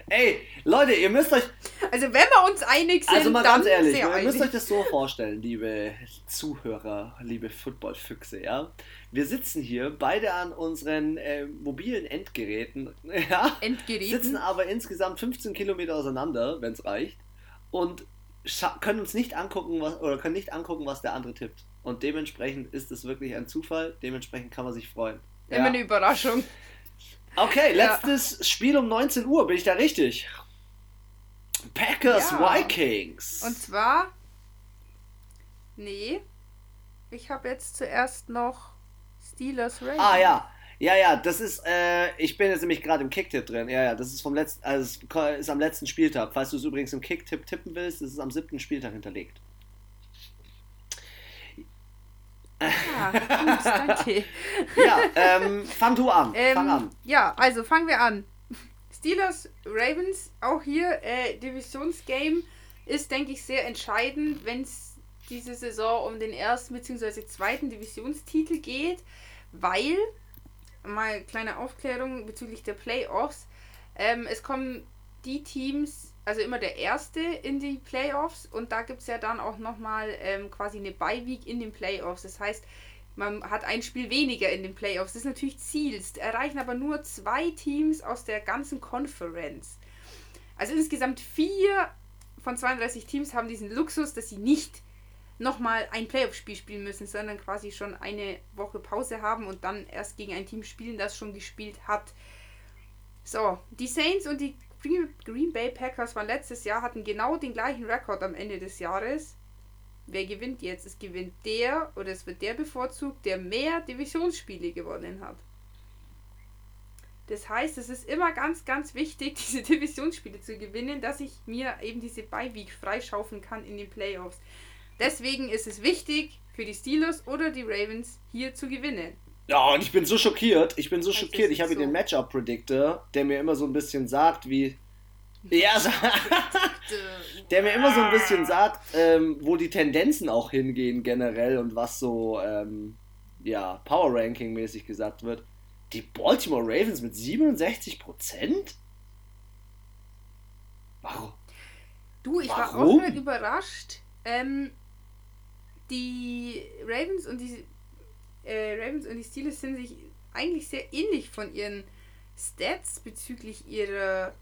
Ey, Leute, ihr müsst euch. Also, wenn wir uns einig sind, also mal ganz ehrlich, ihr einig. müsst euch das so vorstellen, liebe Zuhörer, liebe Footballfüchse, ja. Wir sitzen hier beide an unseren äh, mobilen Endgeräten, ja. Endgeräten. Sitzen aber insgesamt 15 Kilometer auseinander, wenn es reicht. Und können uns nicht angucken, was, oder können nicht angucken, was der andere tippt. Und dementsprechend ist es wirklich ein Zufall, dementsprechend kann man sich freuen. Immer ja. eine Überraschung. Okay, letztes ja. Spiel um 19 Uhr, bin ich da richtig? Packers Ja. Vikings. Und zwar. Nee. Ich habe jetzt zuerst noch Steelers Ravens. ah ja. Ja, ja, das ist, äh, ich bin jetzt nämlich gerade im Kicktipp drin. Ja, ja, das ist vom letzten, also ist am letzten Spieltag. Falls du es übrigens im Kicktipp tippen willst, ist es am siebten Spieltag hinterlegt. Ja, gut, danke. Ja, ähm, fang du an. Ähm, fang an. Ja, also fangen wir an. Steelers Ravens, auch hier äh, Divisionsgame ist, denke ich, sehr entscheidend, wenn es diese Saison um den ersten bzw. zweiten Divisionstitel geht, weil, mal kleine Aufklärung bezüglich der Playoffs, ähm, es kommen die Teams, also immer der Erste in die Playoffs und da gibt es ja dann auch nochmal ähm, quasi eine Bye-Week in den Playoffs. Das heißt, man hat ein Spiel weniger in den Playoffs. Das ist natürlich Ziels. Erreichen aber nur zwei Teams aus der ganzen Conference. Also insgesamt vier von 32 Teams haben diesen Luxus, dass sie nicht nochmal ein Playoff-Spiel spielen müssen, sondern quasi schon eine Woche Pause haben und dann erst gegen ein Team spielen, das schon gespielt hat. So, die Saints und die Green Bay Packers waren letztes Jahr, hatten genau den gleichen Rekord am Ende des Jahres. Wer gewinnt jetzt? Es gewinnt der oder es wird der bevorzugt, der mehr Divisionsspiele gewonnen hat. Das heißt, es ist immer ganz, ganz wichtig, diese Divisionsspiele zu gewinnen, dass ich mir eben diese Bye-Week freischaufeln kann in den Playoffs. Deswegen ist es wichtig für die Steelers oder die Ravens hier zu gewinnen. Ja, und ich bin so schockiert. Ich bin so schockiert. Ich habe hier den so. Matchup-Predictor, der mir immer so ein bisschen sagt, wie. Ja, so- der mir immer so ein bisschen sagt, ähm, wo die Tendenzen auch hingehen generell und was so, ähm, ja, Power Ranking mäßig gesagt wird. Die Baltimore Ravens mit 67 Prozent? Warum? Du, ich war Warum? auch mal überrascht. Ähm, die Ravens und die äh, Ravens und die Steelers sind sich eigentlich sehr ähnlich von ihren Stats bezüglich ihrer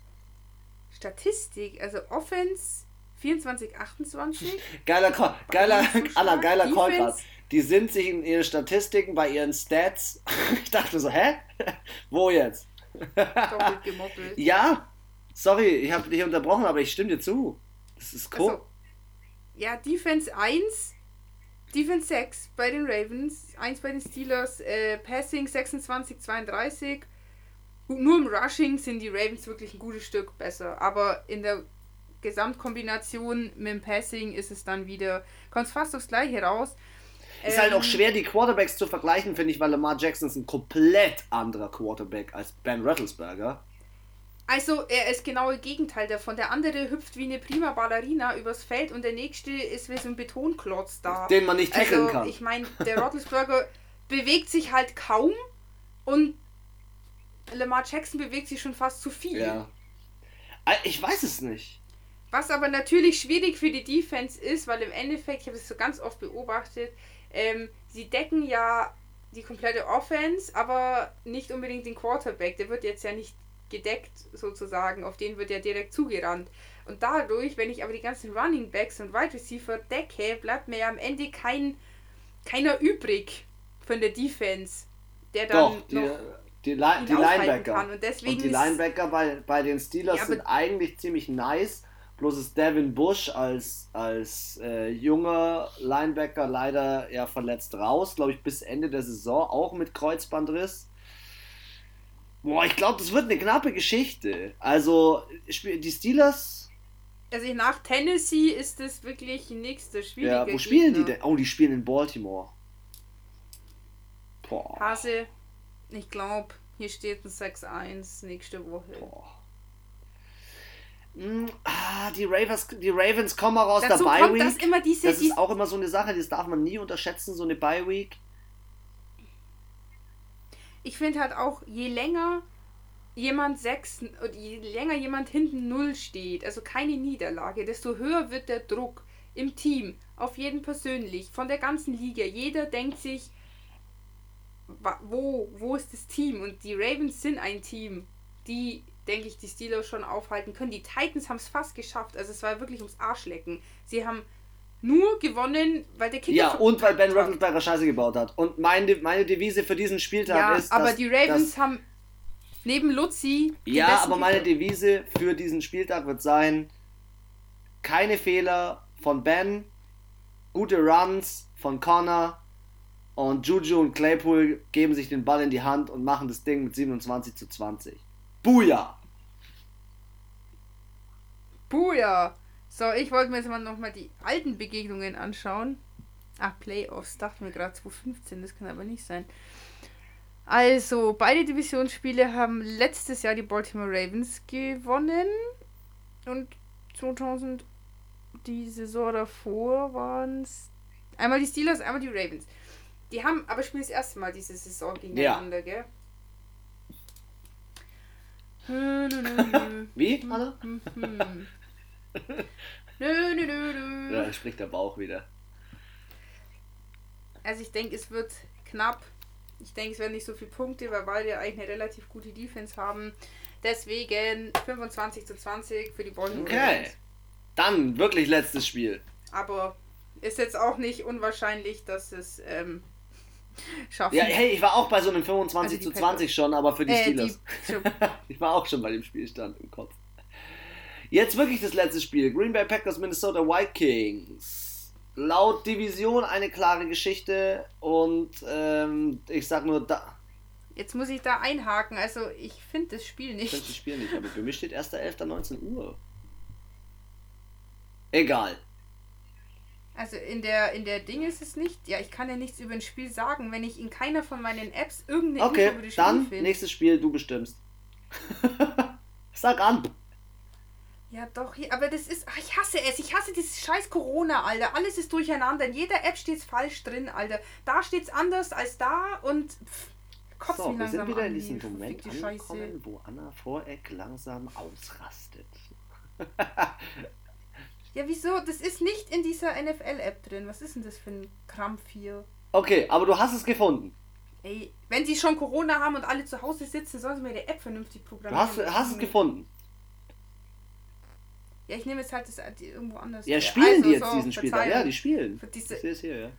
Statistik. Also Offense 24, 28. Geiler Call, geiler, stark. geiler Call grad. Die sind sich in ihren Statistiken bei ihren Stats. Ich dachte so, hä? Wo jetzt? doppelt gemoppelt. Ja, sorry, ich habe dich unterbrochen, aber ich stimme dir zu. Das ist cool. Also, ja, Defense 1, Defense 6 bei den Ravens, 1 bei den Steelers, äh, Passing 26, 32. Gut, Nur im Rushing sind die Ravens wirklich ein gutes Stück besser, aber in der Gesamtkombination mit dem Passing ist es dann wieder, kommt fast aufs Gleiche raus. ist halt Ähm, auch schwer, die Quarterbacks zu vergleichen, finde ich, weil Lamar Jackson ist ein komplett anderer Quarterback als Ben Rattlesberger. Also, er ist genau das Gegenteil davon. Der andere hüpft wie eine prima Ballerina übers Feld und der nächste ist wie so ein Betonklotz da. Den man nicht tackeln also, kann. Ich meine, der Roethlisberger bewegt sich halt kaum und Lamar Jackson bewegt sich schon fast zu viel. Ja. Äh, Ich weiß es nicht. Was aber natürlich schwierig für die Defense ist, weil im Endeffekt, ich habe es so ganz oft beobachtet, ähm, sie decken ja die komplette Offense, aber nicht unbedingt den Quarterback. Der wird jetzt ja nicht gedeckt sozusagen, auf den wird ja direkt zugerannt. Und dadurch, wenn ich aber die ganzen Running Backs und Wide Receiver decke, bleibt mir ja am Ende kein, keiner übrig von der Defense, der dann Doch, die, noch die, Li die Linebacker. kann. Und deswegen Und die Linebacker bei, bei den Steelers Ja, sind eigentlich ziemlich nice. Bloß ist Devin Bush als, als äh, junger Linebacker leider ja verletzt raus, glaube ich, bis Ende der Saison, auch mit Kreuzbandriss. Boah, ich glaube, das wird eine knappe Geschichte. Also, die Steelers, Also nach Tennessee ist es wirklich nächster schwieriger ja, wo spielen die Gegner. denn? Oh, die spielen in Baltimore. Boah. Hase, ich glaube, hier steht ein 6-1 nächste Woche. Boah. Hm, ah, die, Ravens, die Ravens kommen auch aus Dazu der Bye Week. dass immer diese, Das ist auch immer so eine Sache, das darf man nie unterschätzen, so eine Bye Week. Ich finde halt auch, je länger jemand 6 und je länger jemand hinten 0 steht, also keine Niederlage, desto höher wird der Druck im Team, auf jeden persönlich, von der ganzen Liga. Jeder denkt sich, wo, wo ist das Team? Und die Ravens sind ein Team, die, denke ich, die Steelers schon aufhalten können. Die Titans haben es fast geschafft. Also es war wirklich ums Arschlecken. Sie haben nur gewonnen, weil der Kicker Ja, und weil Ben. Roethlisberger Scheiße gebaut hat. Und meine, meine Devise für diesen Spieltag Ja, ist, aber dass, die Ravens dass, haben neben Luzi Ja, aber meine. Devise für diesen Spieltag wird sein, keine Fehler von Ben, gute Runs von Connor und Juju und Claypool geben sich den Ball in die Hand und machen das Ding mit 27 zu 20. Buja! Buja! So, ich wollte mir jetzt mal nochmal die alten Begegnungen anschauen. Ach, Playoffs, dachte mir gerade 2015, das kann aber nicht sein. Also, beide Divisionsspiele haben letztes Jahr die Baltimore Ravens gewonnen. Und 2000, die Saison davor waren es einmal die Steelers, einmal die Ravens. Die haben aber spielen das erste Mal diese Saison gegeneinander, ja. gell? Wie, Anna? Nö, nö, nö, nö. Ja, spricht der Bauch wieder. Also ich denke, es wird knapp. Ich denke, es werden nicht so viele Punkte, weil beide eigentlich eine relativ gute Defense haben. Deswegen 25 zu 20 für die Baltimore Okay. Dann wirklich letztes Spiel. Aber ist jetzt auch nicht unwahrscheinlich, dass es ähm, schaffen. Ja, hey, ich war auch bei so einem 25 also zu 20 schon, aber für die äh, Steelers. Die, ich war auch schon bei dem Spielstand im Kopf. Jetzt wirklich das letzte Spiel. Green Bay Packers, Minnesota Vikings. Laut Division eine klare Geschichte und ähm, ich sag nur da. Jetzt muss ich da einhaken. Also ich finde das Spiel nicht. Ich finde das Spiel nicht, aber für mich steht 1.11.19 Uhr. Egal. Also in der, in der Ding ist es nicht. Ja, ich kann ja nichts über ein Spiel sagen, wenn ich in keiner von meinen Apps irgendeine okay, Info über das Spiel dann finde. nächstes Spiel, du bestimmst. Sag an. Ja, doch, aber das ist. Ach, ich hasse es. Ich hasse dieses scheiß Corona, Alter. Alles ist durcheinander. In jeder App steht es falsch drin, Alter. Da steht es anders als da und. Pff, kotzt so, wir sind wieder in diesem Moment die angekommen, wo Anna Voreck langsam ausrastet. ja, wieso? Das ist nicht in dieser NFL-App drin. Was ist denn das für ein Krampf hier? Okay, aber du hast es gefunden. Ey, wenn sie schon Corona haben und alle zu Hause sitzen, sollen sie mir die App vernünftig programmieren. Du hast, hast es gefunden. Ja, ich nehme jetzt halt das irgendwo anders. Ja, spielen also, die jetzt so, diesen Spieltag? Ja, die spielen. Diese, ich hier, ja.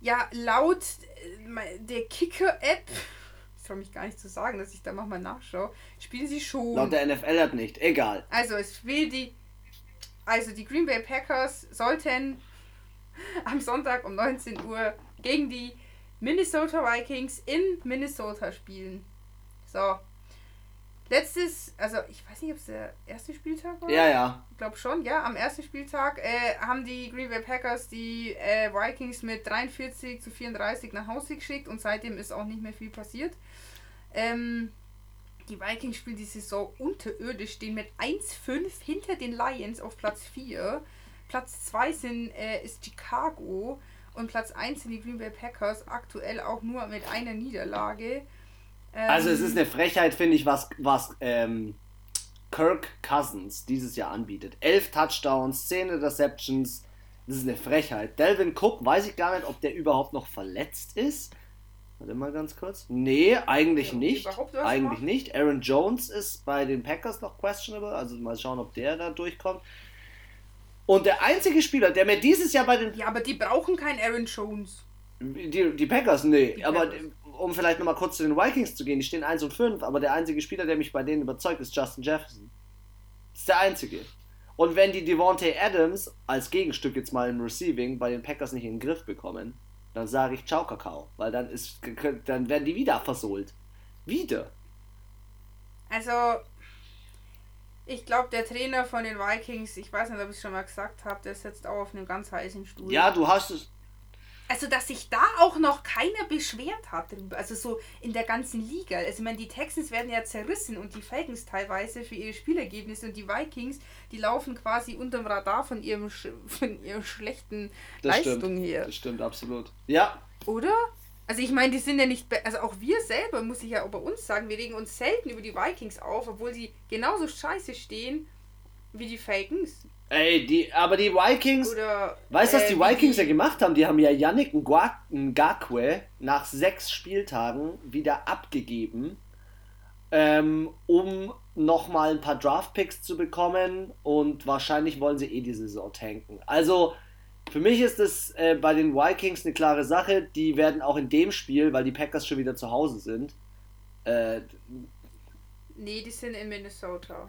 Ja, laut äh, der Kicker-App, ich traue mich gar nicht zu sagen, dass ich da nochmal nachschaue, spielen sie schon. Laut der NFL-App nicht, egal. Also, es spielt die. Also, die Green Bay Packers sollten am Sonntag um 19 Uhr gegen die Minnesota Vikings in Minnesota spielen. So, Letztes, also ich weiß nicht, ob es der erste Spieltag war. Ja, ja. Ich glaube schon, ja. Am ersten Spieltag äh, haben die Green Bay Packers die äh, Vikings mit 43 zu 34 nach Hause geschickt und seitdem ist auch nicht mehr viel passiert. Ähm, die Vikings spielen die Saison unterirdisch, stehen mit 1-5 hinter den Lions auf Platz 4. Platz 2 sind, äh, ist Chicago und Platz 1 sind die Green Bay Packers, aktuell auch nur mit einer Niederlage. Ähm, also es ist eine Frechheit, finde ich, was, was ähm, Kirk Cousins dieses Jahr anbietet. Elf Touchdowns, zehn Interceptions. Das ist eine Frechheit. Delvin Cook, weiß ich gar nicht, ob der überhaupt noch verletzt ist. Warte mal ganz kurz. Nee, eigentlich ja, nicht. Eigentlich macht? nicht. Aaron Jones ist bei den Packers noch questionable. Also mal schauen, ob der da durchkommt. Und der einzige Spieler, der mir dieses Jahr bei den. Ja, aber die brauchen keinen Aaron Jones. Die, die Packers, nee. Die aber Packers um vielleicht nochmal kurz zu den Vikings zu gehen, die stehen 1 und 5, aber der einzige Spieler, der mich bei denen überzeugt, ist Justin Jefferson. Das ist der einzige. Und wenn die Devontae Adams als Gegenstück jetzt mal im Receiving bei den Packers nicht in den Griff bekommen, dann sage ich Ciao Kakao, weil dann ist dann werden die wieder versohlt. Wieder. Also ich glaube, der Trainer von den Vikings, ich weiß nicht, ob ich es schon mal gesagt habe, der sitzt auch auf einem ganz heißen Stuhl. Ja, du hast es, also, dass sich da auch noch keiner beschwert hat. Also so in der ganzen Liga. Also ich meine, die Texans werden ja zerrissen und die Falcons teilweise für ihre Spielergebnisse und die Vikings, die laufen quasi unterm Radar von ihrem von ihrer schlechten das Leistung stimmt. her. Das stimmt, absolut. Ja. Oder? Also ich meine, die sind ja nicht, also auch wir selber, muss ich ja auch bei uns sagen, wir regen uns selten über die Vikings auf, obwohl sie genauso scheiße stehen wie die Falcons. Ey, die, aber die Vikings. Oder, weißt du, was die äh, Vikings ja gemacht haben? Die haben ja Yannick Ngakwe nach sechs Spieltagen wieder abgegeben, ähm, um nochmal ein paar Draftpicks zu bekommen und wahrscheinlich wollen sie eh die Saison tanken. Also, für mich ist es äh, bei den Vikings eine klare Sache. Die werden auch in dem Spiel, weil die Packers schon wieder zu Hause sind. Äh, nee, die sind in Minnesota.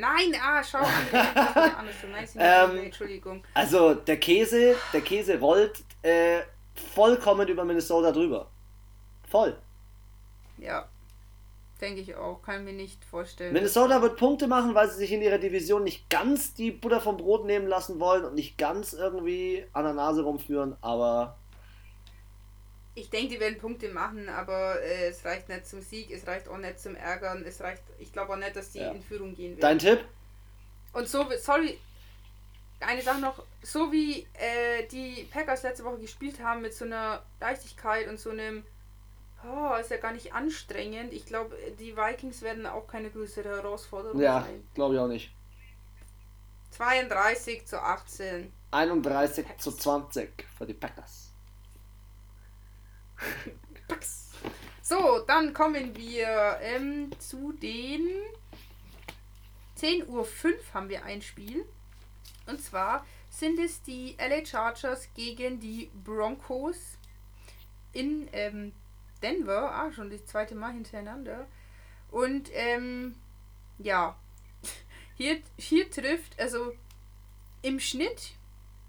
Nein, ah, schau. anders. Ähm, Entschuldigung. Also der Käse, der Käse rollt äh, vollkommen über Minnesota drüber. Voll. Ja. Denke ich auch. Kann mir nicht vorstellen. Minnesota wird Punkte machen, weil sie sich in ihrer Division nicht ganz die Butter vom Brot nehmen lassen wollen und nicht ganz irgendwie an der Nase rumführen, aber. Ich denke, die werden Punkte machen, aber äh, es reicht nicht zum Sieg, es reicht auch nicht zum Ärgern, es reicht, ich glaube auch nicht, dass die Ja. in Führung gehen werden. Dein Tipp? Und so, sorry, eine Sache noch, so wie äh, die Packers letzte Woche gespielt haben mit so einer Leichtigkeit und so einem, oh, ist ja gar nicht anstrengend. Ich glaube, die Vikings werden auch keine größere Herausforderung Ja, sein. glaube ich auch nicht. 32 zu 18. 31 zu 20 für die Packers. So, dann kommen wir ähm, zu den 10.05 Uhr haben wir ein Spiel. Und zwar sind es die LA Chargers gegen die Broncos in ähm, Denver. Ah, schon das zweite Mal hintereinander. Und ähm, ja, hier, hier trifft, also im Schnitt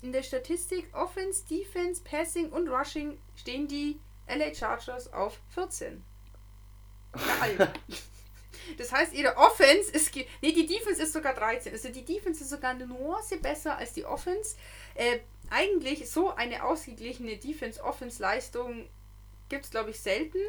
in der Statistik Offense, Defense, Passing und Rushing stehen die LA Chargers auf 14. Geil. Das heißt, ihre Offense ist. Nee, die Defense ist sogar 13. Also die Defense ist sogar eine Nuance besser als die Offense. Äh, eigentlich so eine ausgeglichene Defense-Offense-Leistung gibt es, glaube ich, selten.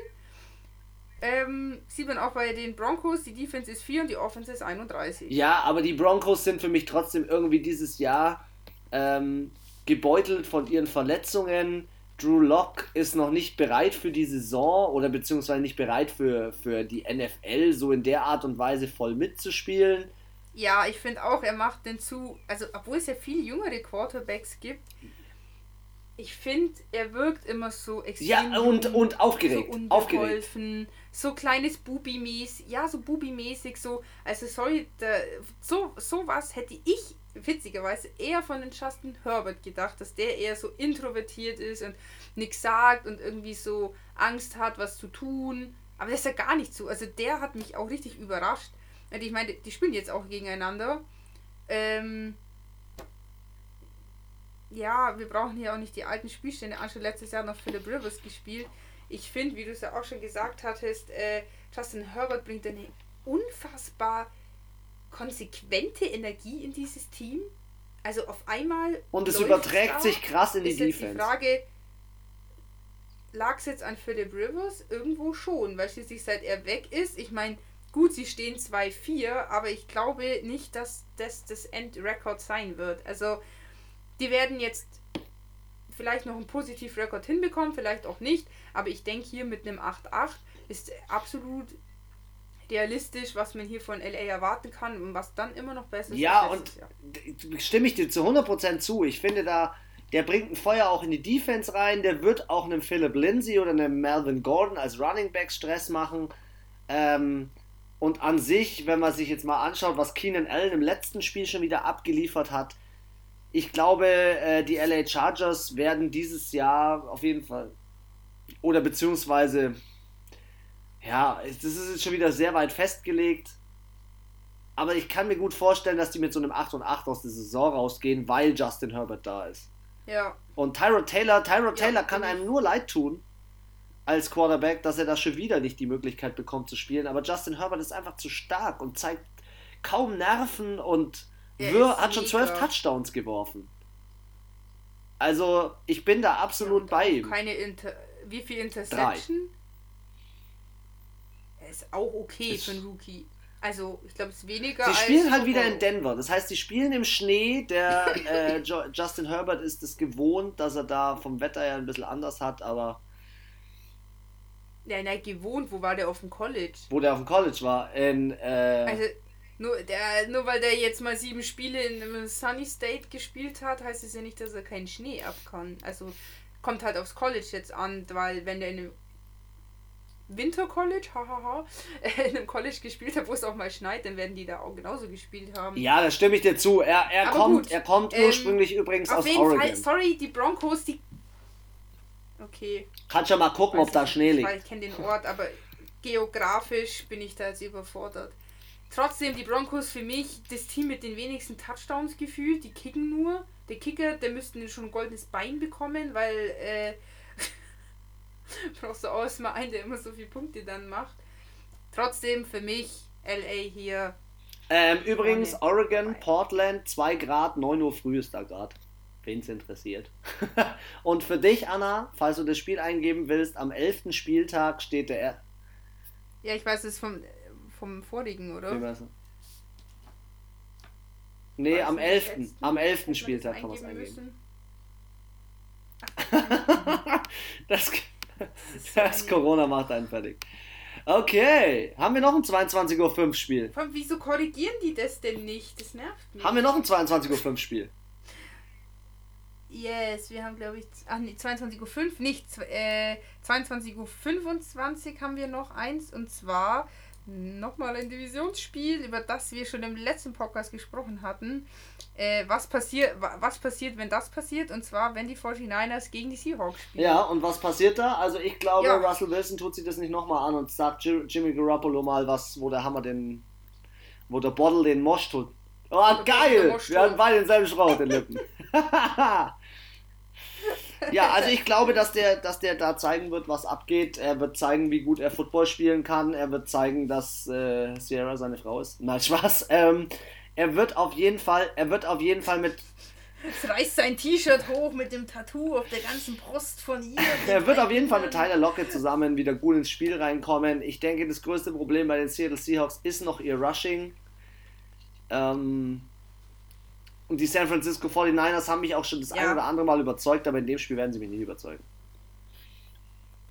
Ähm, sieht man auch bei den Broncos. Die Defense ist 4 und die Offense ist 31. Ja, aber die Broncos sind für mich trotzdem irgendwie dieses Jahr ähm, gebeutelt von ihren Verletzungen. Drew Lock ist noch nicht bereit für die Saison oder beziehungsweise nicht bereit für, für die NFL so in der Art und Weise voll mitzuspielen. Ja, ich finde auch, er macht den zu, also obwohl es ja viele jüngere Quarterbacks gibt, ich finde, er wirkt immer so extrem Ja, und, jung, und aufgeregt. so aufgeregt. so kleines Bubi-mäßig, ja, so Bubi-mäßig, so, also sorry, da, so, sowas hätte ich witzigerweise eher von den Justin Herbert gedacht, dass der eher so introvertiert ist und nichts sagt und irgendwie so Angst hat, was zu tun. Aber das ist ja gar nicht so. Also der hat mich auch richtig überrascht. Und ich meine, die spielen jetzt auch gegeneinander. Ähm, ja, wir brauchen hier auch nicht die alten Spielstände anschauen. Letztes Jahr noch Philip Rivers gespielt. Ich finde, wie du es ja auch schon gesagt hattest, äh, Justin Herbert bringt eine unfassbar konsequente Energie in dieses Team. Also auf einmal. Und es überträgt da. sich krass in die ist jetzt Defense. Die Frage, lag es jetzt an Philip Rivers? Irgendwo schon, weil schließlich seit er weg ist, ich meine, gut, sie stehen 2-4, aber ich glaube nicht, dass das das Endrekord sein wird. Also, die werden jetzt vielleicht noch einen Positivrekord hinbekommen, vielleicht auch nicht, aber ich denke hier mit einem 8-8 ist absolut realistisch, was man hier von LA erwarten kann und was dann immer noch besser ist. Ja, und stimme ich dir zu 100% zu. Ich finde da, der bringt ein Feuer auch in die Defense rein. Der wird auch einem Philip Lindsay oder einem Melvin Gordon als Running Back Stress machen. Ähm, und an sich, wenn man sich jetzt mal anschaut, was Keenan Allen im letzten Spiel schon wieder abgeliefert hat, ich glaube, äh, die LA Chargers werden dieses Jahr auf jeden Fall oder beziehungsweise ja, das ist jetzt schon wieder sehr weit festgelegt. Aber ich kann mir gut vorstellen, dass die mit so einem 8 und 8 aus der Saison rausgehen, weil Justin Herbert da ist. Ja, Und Tyrod Taylor, Tyrod Ja, Taylor kann einem nur leid tun als Quarterback, dass er da schon wieder nicht die Möglichkeit bekommt zu spielen. Aber Justin Herbert ist einfach zu stark und zeigt kaum Nerven und wir, ist hat schon zwölf. Touchdowns geworfen. Also ich bin da absolut bei ihm. keine Inter wie viel Interception? Er ist auch okay Ist- für einen Rookie. Also, ich glaube, es ist weniger Sie spielen halt wieder in Denver. Das heißt, sie spielen im Schnee. Der äh, Justin Herbert ist es gewohnt, dass er da vom Wetter her ein bisschen anders hat, aber Ja, nein, gewohnt. Wo war der auf dem College? wo der auf dem College war, in äh, Also, nur, der, nur weil der jetzt mal sieben Spiele in einem Sunny State gespielt hat, heißt es ja nicht, dass er keinen Schnee ab kann. Also, kommt halt aufs College jetzt an, weil wenn der in einem Winter College, hahaha, in einem College gespielt hat, wo es auch mal schneit, dann werden die da auch genauso gespielt haben. ja, da stimme ich dir zu. Er, er Aber kommt, gut, er kommt ähm, ursprünglich übrigens Auf aus jeden Oregon. Fall, sorry, die Broncos, die. Okay. Kannst schon mal gucken, ob da ich Schnee liegt. ich kenne den Ort, aber geografisch bin ich da jetzt überfordert. Trotzdem die Broncos für mich das Team mit den wenigsten Touchdowns gefühlt. Die kicken nur. Der Kicker, der müsste schon ein goldenes Bein bekommen, weil äh, brauchst du aus mal einen, der immer so viele Punkte dann macht. Trotzdem für mich LA hier. Ähm, übrigens, Oregon, Portland, 2 Grad, 9 Uhr früh ist da gerade. Wen es interessiert. Und für dich, Anna, falls du das Spiel eingeben willst, am 11. Spieltag steht der. Ja, ich weiß, es ist vom, vom vorigen, oder? Weißt du? Nee, am 11. Am 11. Spieltag kann man es eingeben. das, das Corona macht einen fertig. Okay, haben wir noch ein 22.05 Uhr Spiel? Wieso korrigieren die das denn nicht? Das nervt mich. Haben wir noch ein 22.05 Uhr Spiel? Yes, wir haben glaube ich. Ach nee, 22.05 Uhr, nicht. Äh, 22.25 Uhr haben wir noch eins und zwar nochmal ein Divisionsspiel, über das wir schon im letzten Podcast gesprochen hatten. Äh, was, passiert, was passiert, wenn das passiert? Und zwar, wenn die 49ers gegen die Seahawks spielen. Ja, und was passiert da? Also ich glaube, ja. Russell Wilson tut sich das nicht nochmal an und sagt Jimmy Garoppolo mal was, wo der Hammer den, wo der Bottle den Mosch tut. Oh, geil! Wir haben beide denselben Schrauch in den Lippen. ja, also ich glaube, dass der, dass der da zeigen wird, was abgeht. Er wird zeigen, wie gut er Football spielen kann. Er wird zeigen, dass äh, Sierra seine Frau ist. Nein, Spaß. Ähm, er wird auf jeden Fall, er wird auf jeden Fall mit. Es reißt sein T-Shirt hoch mit dem Tattoo auf der ganzen Brust von ihr. er wird auf jeden Fall mit Tyler Lockett zusammen wieder gut ins Spiel reinkommen. Ich denke, das größte Problem bei den Seattle Seahawks ist noch ihr Rushing. Ähm, und die San Francisco 49ers haben mich auch schon das ja. ein oder andere Mal überzeugt, aber in dem Spiel werden sie mich nicht überzeugen.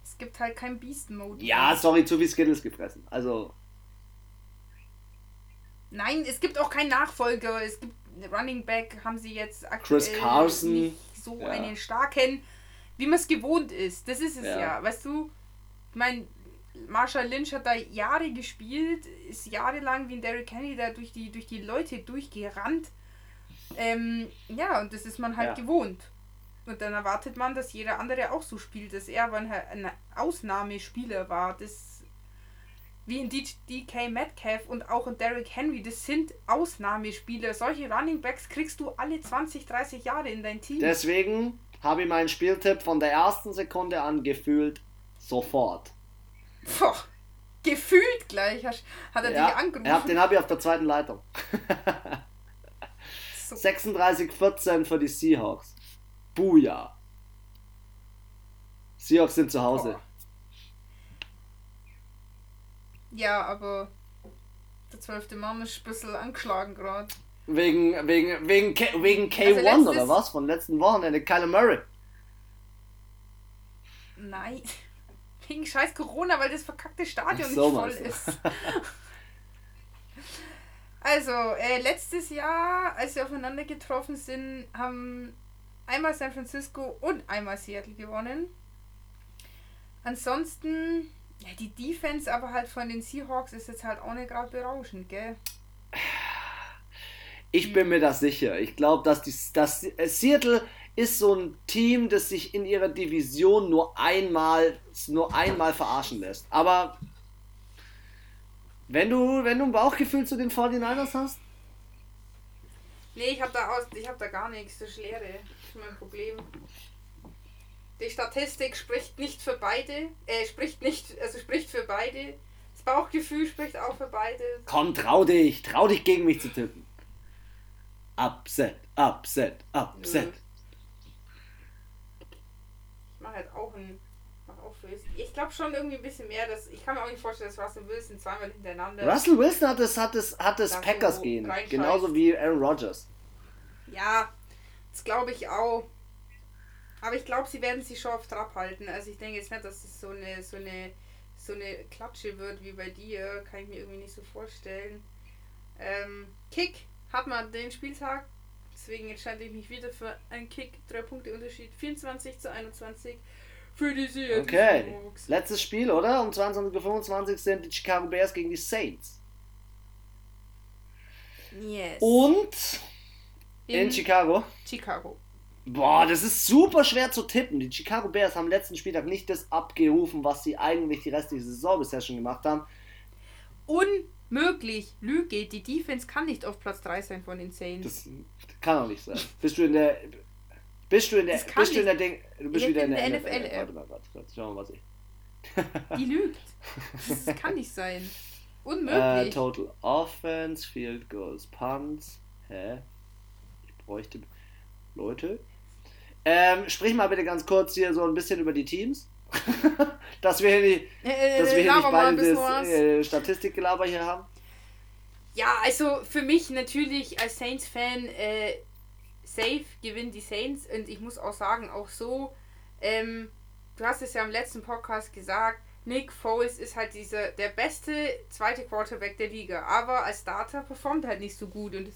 Es gibt halt kein Beast-Mode. Ja, sorry, zu wie Skittles gefressen. Also. Nein, es gibt auch keinen Nachfolger. Es gibt Running Back, haben sie jetzt aktuell Chris Carson. nicht so ja. einen starken, wie man es gewohnt ist. Das ist es ja. ja. Weißt du, ich meine, Marshall Lynch hat da Jahre gespielt, ist jahrelang wie ein Derrick Henry da durch die, durch die Leute durchgerannt. Ähm, ja, und das ist man halt ja. gewohnt. Und dann erwartet man, dass jeder andere auch so spielt, dass er ein, ein Ausnahmespieler war. Das wie in DK Metcalf und auch in Derrick Henry, das sind Ausnahmespieler. Solche Running Backs kriegst du alle 20, 30 Jahre in dein Team. Deswegen habe ich meinen Spieltipp von der ersten Sekunde an gefühlt sofort. Boah, gefühlt gleich hat er ja, dich angerufen. den habe ich auf der zweiten Leitung. so. 36-14 für die Seahawks. Buja. Seahawks sind zu Hause. Oh. Ja, aber der zwölfte Mann ist ein bisschen angeschlagen gerade. Wegen, wegen, wegen, K wegen K1 also oder was? Von letzten Wochenende, Kyler Murray. Nein. Wegen scheiß Corona, weil das verkackte Stadion so, nicht voll ist. also, äh, letztes Jahr, als sie aufeinander getroffen sind, haben einmal San Francisco und einmal Seattle gewonnen. Ansonsten ja, die Defense aber halt von den Seahawks ist jetzt halt auch nicht gerade berauschend, gell? Ich bin mir das sicher. Ich glaube, dass, dass Seattle ist so ein Team, das sich in ihrer Division nur einmal, nur einmal verarschen lässt. Aber wenn du, wenn du ein Bauchgefühl zu den 49ers hast? Nee, ich habe da, hab da gar nichts. Das ist Leere. Das ist mein Problem. Die Statistik spricht nicht für beide, äh, spricht nicht, also spricht für beide. Das Bauchgefühl spricht auch für beide. Komm, trau dich, trau dich gegen mich zu tippen. Upset, upset, upset. Nö. Ich mache halt auch ein ich glaube schon irgendwie ein bisschen mehr, dass ich kann mir auch nicht vorstellen, dass Russell Wilson zweimal hintereinander. Russell Wilson hat das, hat das, hat das Packers gehen, genauso wie Aaron Rodgers. Ja, das glaube ich auch. Aber ich glaube, sie werden sich schon auf Trab halten. Also ich denke jetzt nicht, dass es so eine, so eine, so eine Klatsche wird wie bei dir. Kann ich mir irgendwie nicht so vorstellen. Ähm, Kick hat man den Spieltag. Deswegen entscheide ich mich wieder für einen Kick. Drei Punkte Unterschied. 24 zu 21 für die Seattle Okay. Seahawks. Letztes Spiel, oder? Um 22.25 Uhr sind die Chicago Bears gegen die Saints. Yes. Und in, in Chicago. Chicago. Boah, das ist super schwer zu tippen. Die Chicago Bears haben letzten Spieltag nicht das abgerufen, was sie eigentlich die restliche Saison bisher schon gemacht haben. Unmöglich. Lüge. Die Defense kann nicht auf Platz 3 sein von den Saints. Das kann auch nicht sein. Bist du in der. Bist du in der. Bist du in der Ding. Du bist wieder in der, NFL. NFL Warte mal, warte, schauen wir mal, was ich. Die lügt. Das kann nicht sein. Unmöglich. Uh, total Offense, Field Goals, Punts. Hä? Ich bräuchte. Leute. Ähm, sprich mal bitte ganz kurz hier so ein bisschen über die Teams. dass wir hier nicht, äh, dass wir hier nicht beide das äh, Statistikgelaber hier haben. Ja, also für mich natürlich als Saints-Fan äh, safe gewinnen die Saints. Und ich muss auch sagen, auch so, ähm, du hast es ja im letzten Podcast gesagt, Nick Foles ist halt dieser der beste zweite Quarterback der Liga, aber als Starter performt halt nicht so gut und es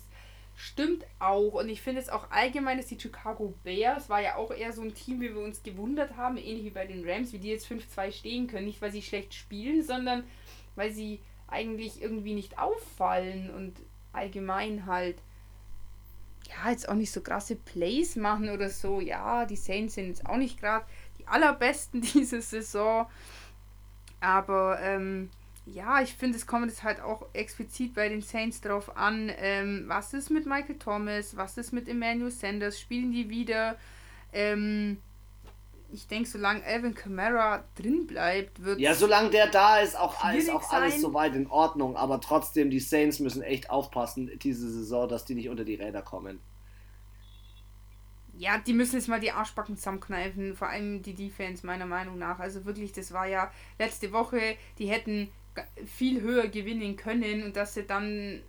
stimmt auch. Und ich finde es auch allgemein, dass die Chicago Bears war ja auch eher so ein Team, wie wir uns gewundert haben, ähnlich wie bei den Rams, wie die jetzt 5-2 stehen können, nicht weil sie schlecht spielen, sondern weil sie eigentlich irgendwie nicht auffallen und allgemein halt ja, jetzt auch nicht so krasse Plays machen oder so. Ja, die Saints sind jetzt auch nicht gerade die allerbesten diese Saison. Aber ähm, ja, ich finde, es kommt jetzt halt auch explizit bei den Saints drauf an, ähm, was ist mit Michael Thomas, was ist mit Emmanuel Sanders, spielen die wieder? Ähm, ich denke, solange Alvin Kamara drin bleibt, wird. Ja, solange der da ist, auch, ist auch alles soweit in Ordnung. Aber trotzdem, die Saints müssen echt aufpassen diese Saison, dass die nicht unter die Räder kommen. Ja, die müssen jetzt mal die Arschbacken zusammenkneifen, vor allem die Defense, meiner Meinung nach. Also wirklich, das war ja letzte Woche, die hätten viel höher gewinnen können und dass sie dann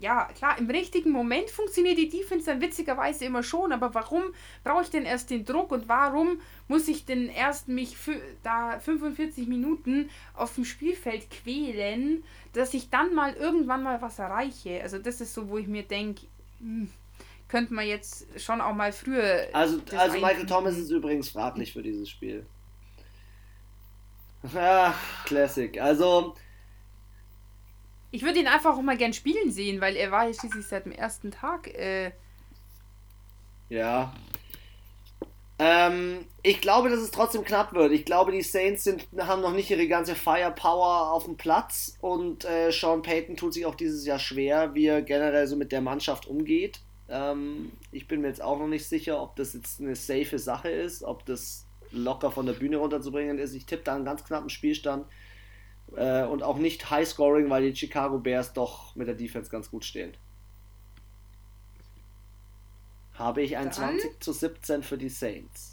ja, klar, im richtigen Moment funktioniert die Defense dann witzigerweise immer schon, aber warum brauche ich denn erst den Druck und warum muss ich denn erst mich für, da 45 Minuten auf dem Spielfeld quälen, dass ich dann mal irgendwann mal was erreiche? Also das ist so, wo ich mir denke, hm, könnte man jetzt schon auch mal früher. Also, also Michael Thomas ist übrigens fraglich für dieses Spiel. Ja, Classic. Also ich würde ihn einfach auch mal gern spielen sehen, weil er war ja schließlich seit dem ersten Tag. Äh ja. Ähm, ich glaube, dass es trotzdem knapp wird. Ich glaube, die Saints sind, haben noch nicht ihre ganze Firepower auf dem Platz und äh, Sean Payton tut sich auch dieses Jahr schwer, wie er generell so mit der Mannschaft umgeht. Ähm, ich bin mir jetzt auch noch nicht sicher, ob das jetzt eine safe Sache ist, ob das locker von der Bühne runterzubringen ist. Ich tippe da einen ganz knappen Spielstand. Äh, und auch nicht High Scoring, weil die Chicago Bears doch mit der Defense ganz gut stehen. Habe ich ein Dann? 20 zu 17 für die Saints.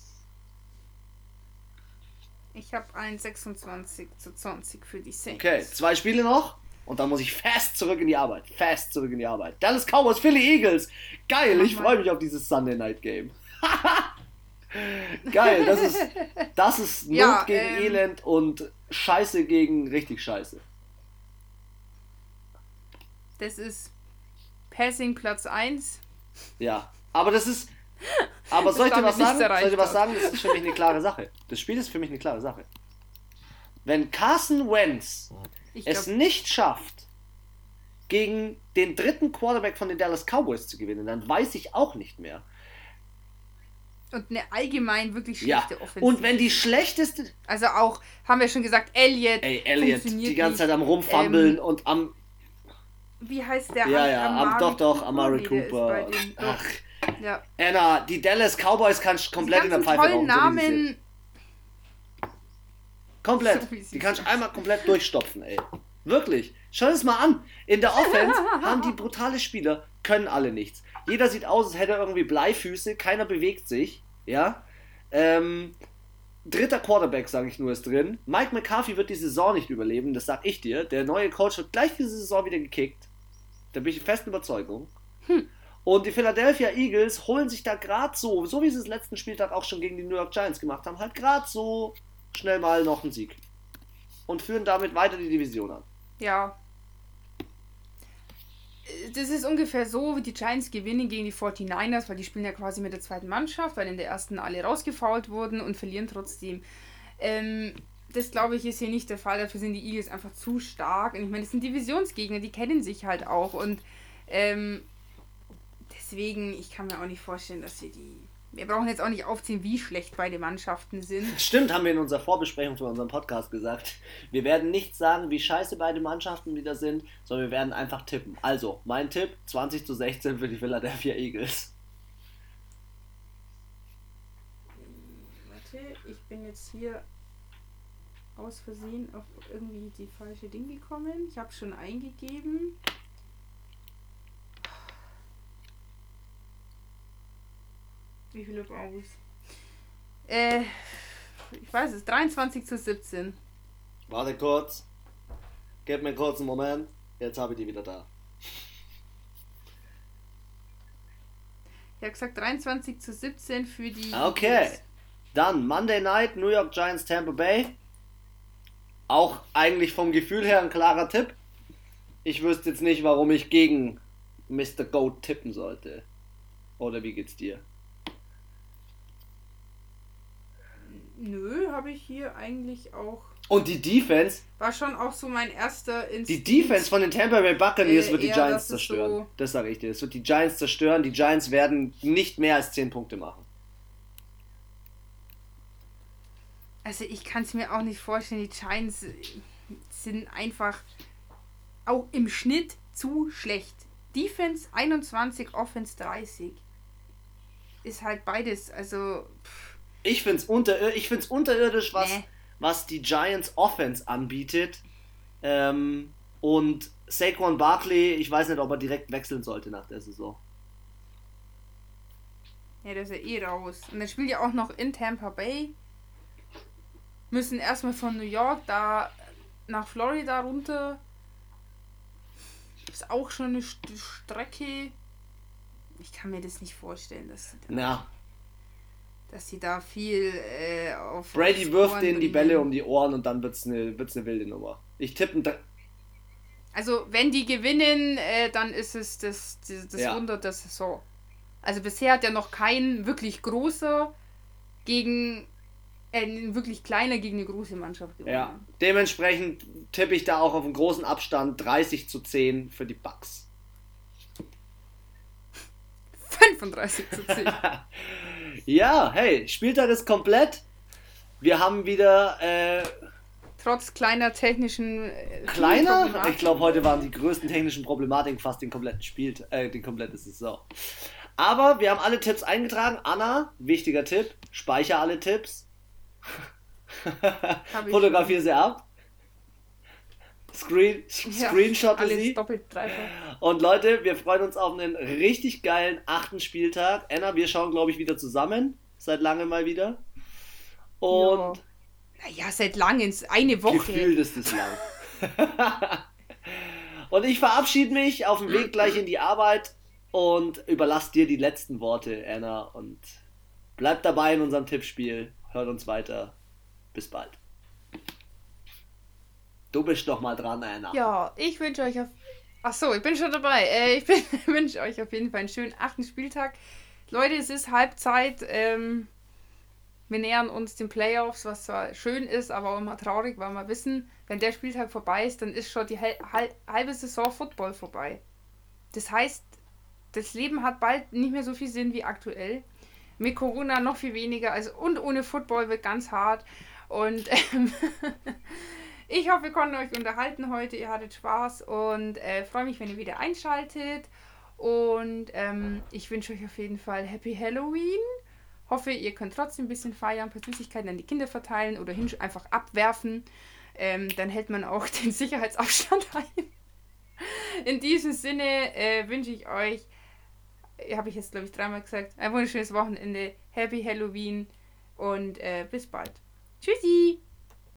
Ich habe ein 26 zu 20 für die Saints. Okay, zwei Spiele noch. Und dann muss ich fest zurück in die Arbeit. Fest zurück in die Arbeit. Dallas Cowboys, Philly Eagles. Geil, ich freue mich auf dieses Sunday Night Game. Geil, das ist, das ist Not ja, gegen ähm, Elend und Scheiße gegen richtig Scheiße. Das ist Passing Platz 1. Ja, aber das ist. Aber soll ich dir was sagen? Soll ich dir was sagen? Das ist für mich eine klare Sache. Das Spiel ist für mich eine klare Sache. Wenn Carson Wentz es nicht schafft, gegen den dritten Quarterback von den Dallas Cowboys zu gewinnen, dann weiß ich auch nicht mehr. Und eine allgemein wirklich schlechte ja. Offensive. Und wenn die schlechteste. Also auch, haben wir schon gesagt, Elliot. Ey, Elliot, die ganze Zeit am Rumfambeln ähm, und am. Wie heißt der? Ja, ja, am, doch, doch, Amari Cooper. Ach, ja. Anna, die Dallas Cowboys kannst du komplett in der Pfeife tollen Namen. komplett. So die kannst du einmal komplett durchstopfen, ey. Wirklich. Schau es mal an. In der Offense haben die brutale Spieler, können alle nichts. Jeder sieht aus, als hätte er irgendwie Bleifüße, keiner bewegt sich, ja. Ähm, dritter Quarterback, sage ich nur, ist drin. Mike McCarthy wird die Saison nicht überleben, das sag ich dir. Der neue Coach wird gleich diese Saison wieder gekickt. Da bin ich in festen Überzeugung. Hm. Und die Philadelphia Eagles holen sich da gerade so, so wie sie es letzten Spieltag auch schon gegen die New York Giants gemacht haben, halt gerade so schnell mal noch einen Sieg. Und führen damit weiter die Division an. Ja, das ist ungefähr so, wie die Giants gewinnen gegen die 49ers, weil die spielen ja quasi mit der zweiten Mannschaft, weil in der ersten alle rausgefault wurden und verlieren trotzdem. Ähm, das glaube ich ist hier nicht der Fall. Dafür sind die Eagles einfach zu stark. Und ich meine, das sind Divisionsgegner, die kennen sich halt auch. Und ähm, deswegen, ich kann mir auch nicht vorstellen, dass sie die Wir brauchen jetzt auch nicht aufziehen, wie schlecht beide Mannschaften sind. Stimmt, haben wir in unserer Vorbesprechung für unseren Podcast gesagt. Wir werden nicht sagen, wie scheiße beide Mannschaften wieder sind, sondern wir werden einfach tippen. Also, mein Tipp: 20 zu 16 für die Philadelphia Eagles. Warte, ich bin jetzt hier aus Versehen auf irgendwie die falsche Ding gekommen. Ich habe schon eingegeben. Wie viele aus? Äh, ich weiß es, 23 zu 17. Warte kurz. Gib mir kurz einen Moment. Jetzt habe ich die wieder da. Ich habe gesagt 23 zu 17 für die. Okay. Eagles. Dann Monday Night, New York Giants, Tampa Bay. Auch eigentlich vom Gefühl her ein klarer Tipp. Ich wüsste jetzt nicht, warum ich gegen Mr. Goat tippen sollte. Oder wie geht's dir? Nö, habe ich hier eigentlich auch. Und die Defense, War schon auch so mein erster die Instinkt. Defense von den Tampa Bay Buccaneers Äh, wird die Giants dass es zerstören. so- Das sage ich dir. Es wird die Giants zerstören. Die Giants werden nicht mehr als 10 Punkte machen. Also ich kann es mir auch nicht vorstellen, die Giants sind einfach auch im Schnitt zu schlecht. Defense 21, Offense 30. Ist halt beides, also pff, Ich finde es unter, ich find's unterirdisch, was, Nee. was die Giants Offense anbietet. Ähm, und Saquon Barkley, ich weiß nicht, ob er direkt wechseln sollte nach der Saison. ja, das ist ja eh raus. Und dann spielt ja auch noch in Tampa Bay. Müssen erstmal von New York da nach Florida runter. Ist auch schon eine St Strecke. Ich kann mir das nicht vorstellen, dass, Na, dass sie da viel äh, auf. Brady wirft denen die. Bälle um die Ohren und dann wird es eine, wird's eine wilde Nummer. Ich tippe ein Also, wenn die gewinnen, äh, dann ist es das, das, das Ja. Wunder der Saison. Also, bisher hat ja noch kein wirklich großer gegen. Äh, ein wirklich kleiner gegen eine große Mannschaft gewonnen. Ja. Dementsprechend tippe ich da auch auf einen großen Abstand 30 zu 10 für die Bucks. 35 zu 10. Ja, hey, Spieltag ist komplett. Wir haben wieder äh, Trotz kleiner technischen. Äh, kleiner. Ich glaube, heute waren die größten technischen Problematiken fast den kompletten Spiel, äh, die komplette Saison. Aber wir haben alle Tipps eingetragen. Anna, wichtiger Tipp, speicher alle Tipps. Fotografiere sie ab. Screen, Ja, Screenshotte alles sie. doppelt. Und Leute, wir freuen uns auf einen richtig geilen achten Spieltag. Anna, wir schauen, glaube ich, wieder zusammen. Seit langem mal wieder. Und Naja, seit langem, eine Woche. gefühlt ist es lang. und ich verabschiede mich auf dem Weg gleich in die Arbeit und überlasse dir die letzten Worte, Anna. Und bleib dabei in unserem Tippspiel. Hört uns weiter. Bis bald. Du bist doch mal dran, Anna. Ja, ich wünsche euch auf. Ach so, ich bin schon dabei. Äh, ich wünsche euch auf jeden Fall einen schönen achten Spieltag. Leute, es ist Halbzeit. Ähm, wir nähern uns den Playoffs, was zwar schön ist, aber auch immer traurig, weil wir wissen, wenn der Spieltag vorbei ist, dann ist schon die hal- hal- halbe Saison Football vorbei. Das heißt, das Leben hat bald nicht mehr so viel Sinn wie aktuell. Mit Corona noch viel weniger. Also und ohne Football wird ganz hart. Und ähm, ich hoffe, wir konnten euch unterhalten heute. Ihr hattet Spaß und äh, freue mich, wenn ihr wieder einschaltet. Und ähm, ich wünsche euch auf jeden Fall Happy Halloween. Hoffe, ihr könnt trotzdem ein bisschen feiern, ein paar Süßigkeiten an die Kinder verteilen oder einfach abwerfen. Ähm, dann hält man auch den Sicherheitsabstand ein. In diesem Sinne äh, wünsche ich euch, habe ich jetzt glaube ich dreimal gesagt, ein wunderschönes Wochenende, Happy Halloween und äh, bis bald. Tschüssi!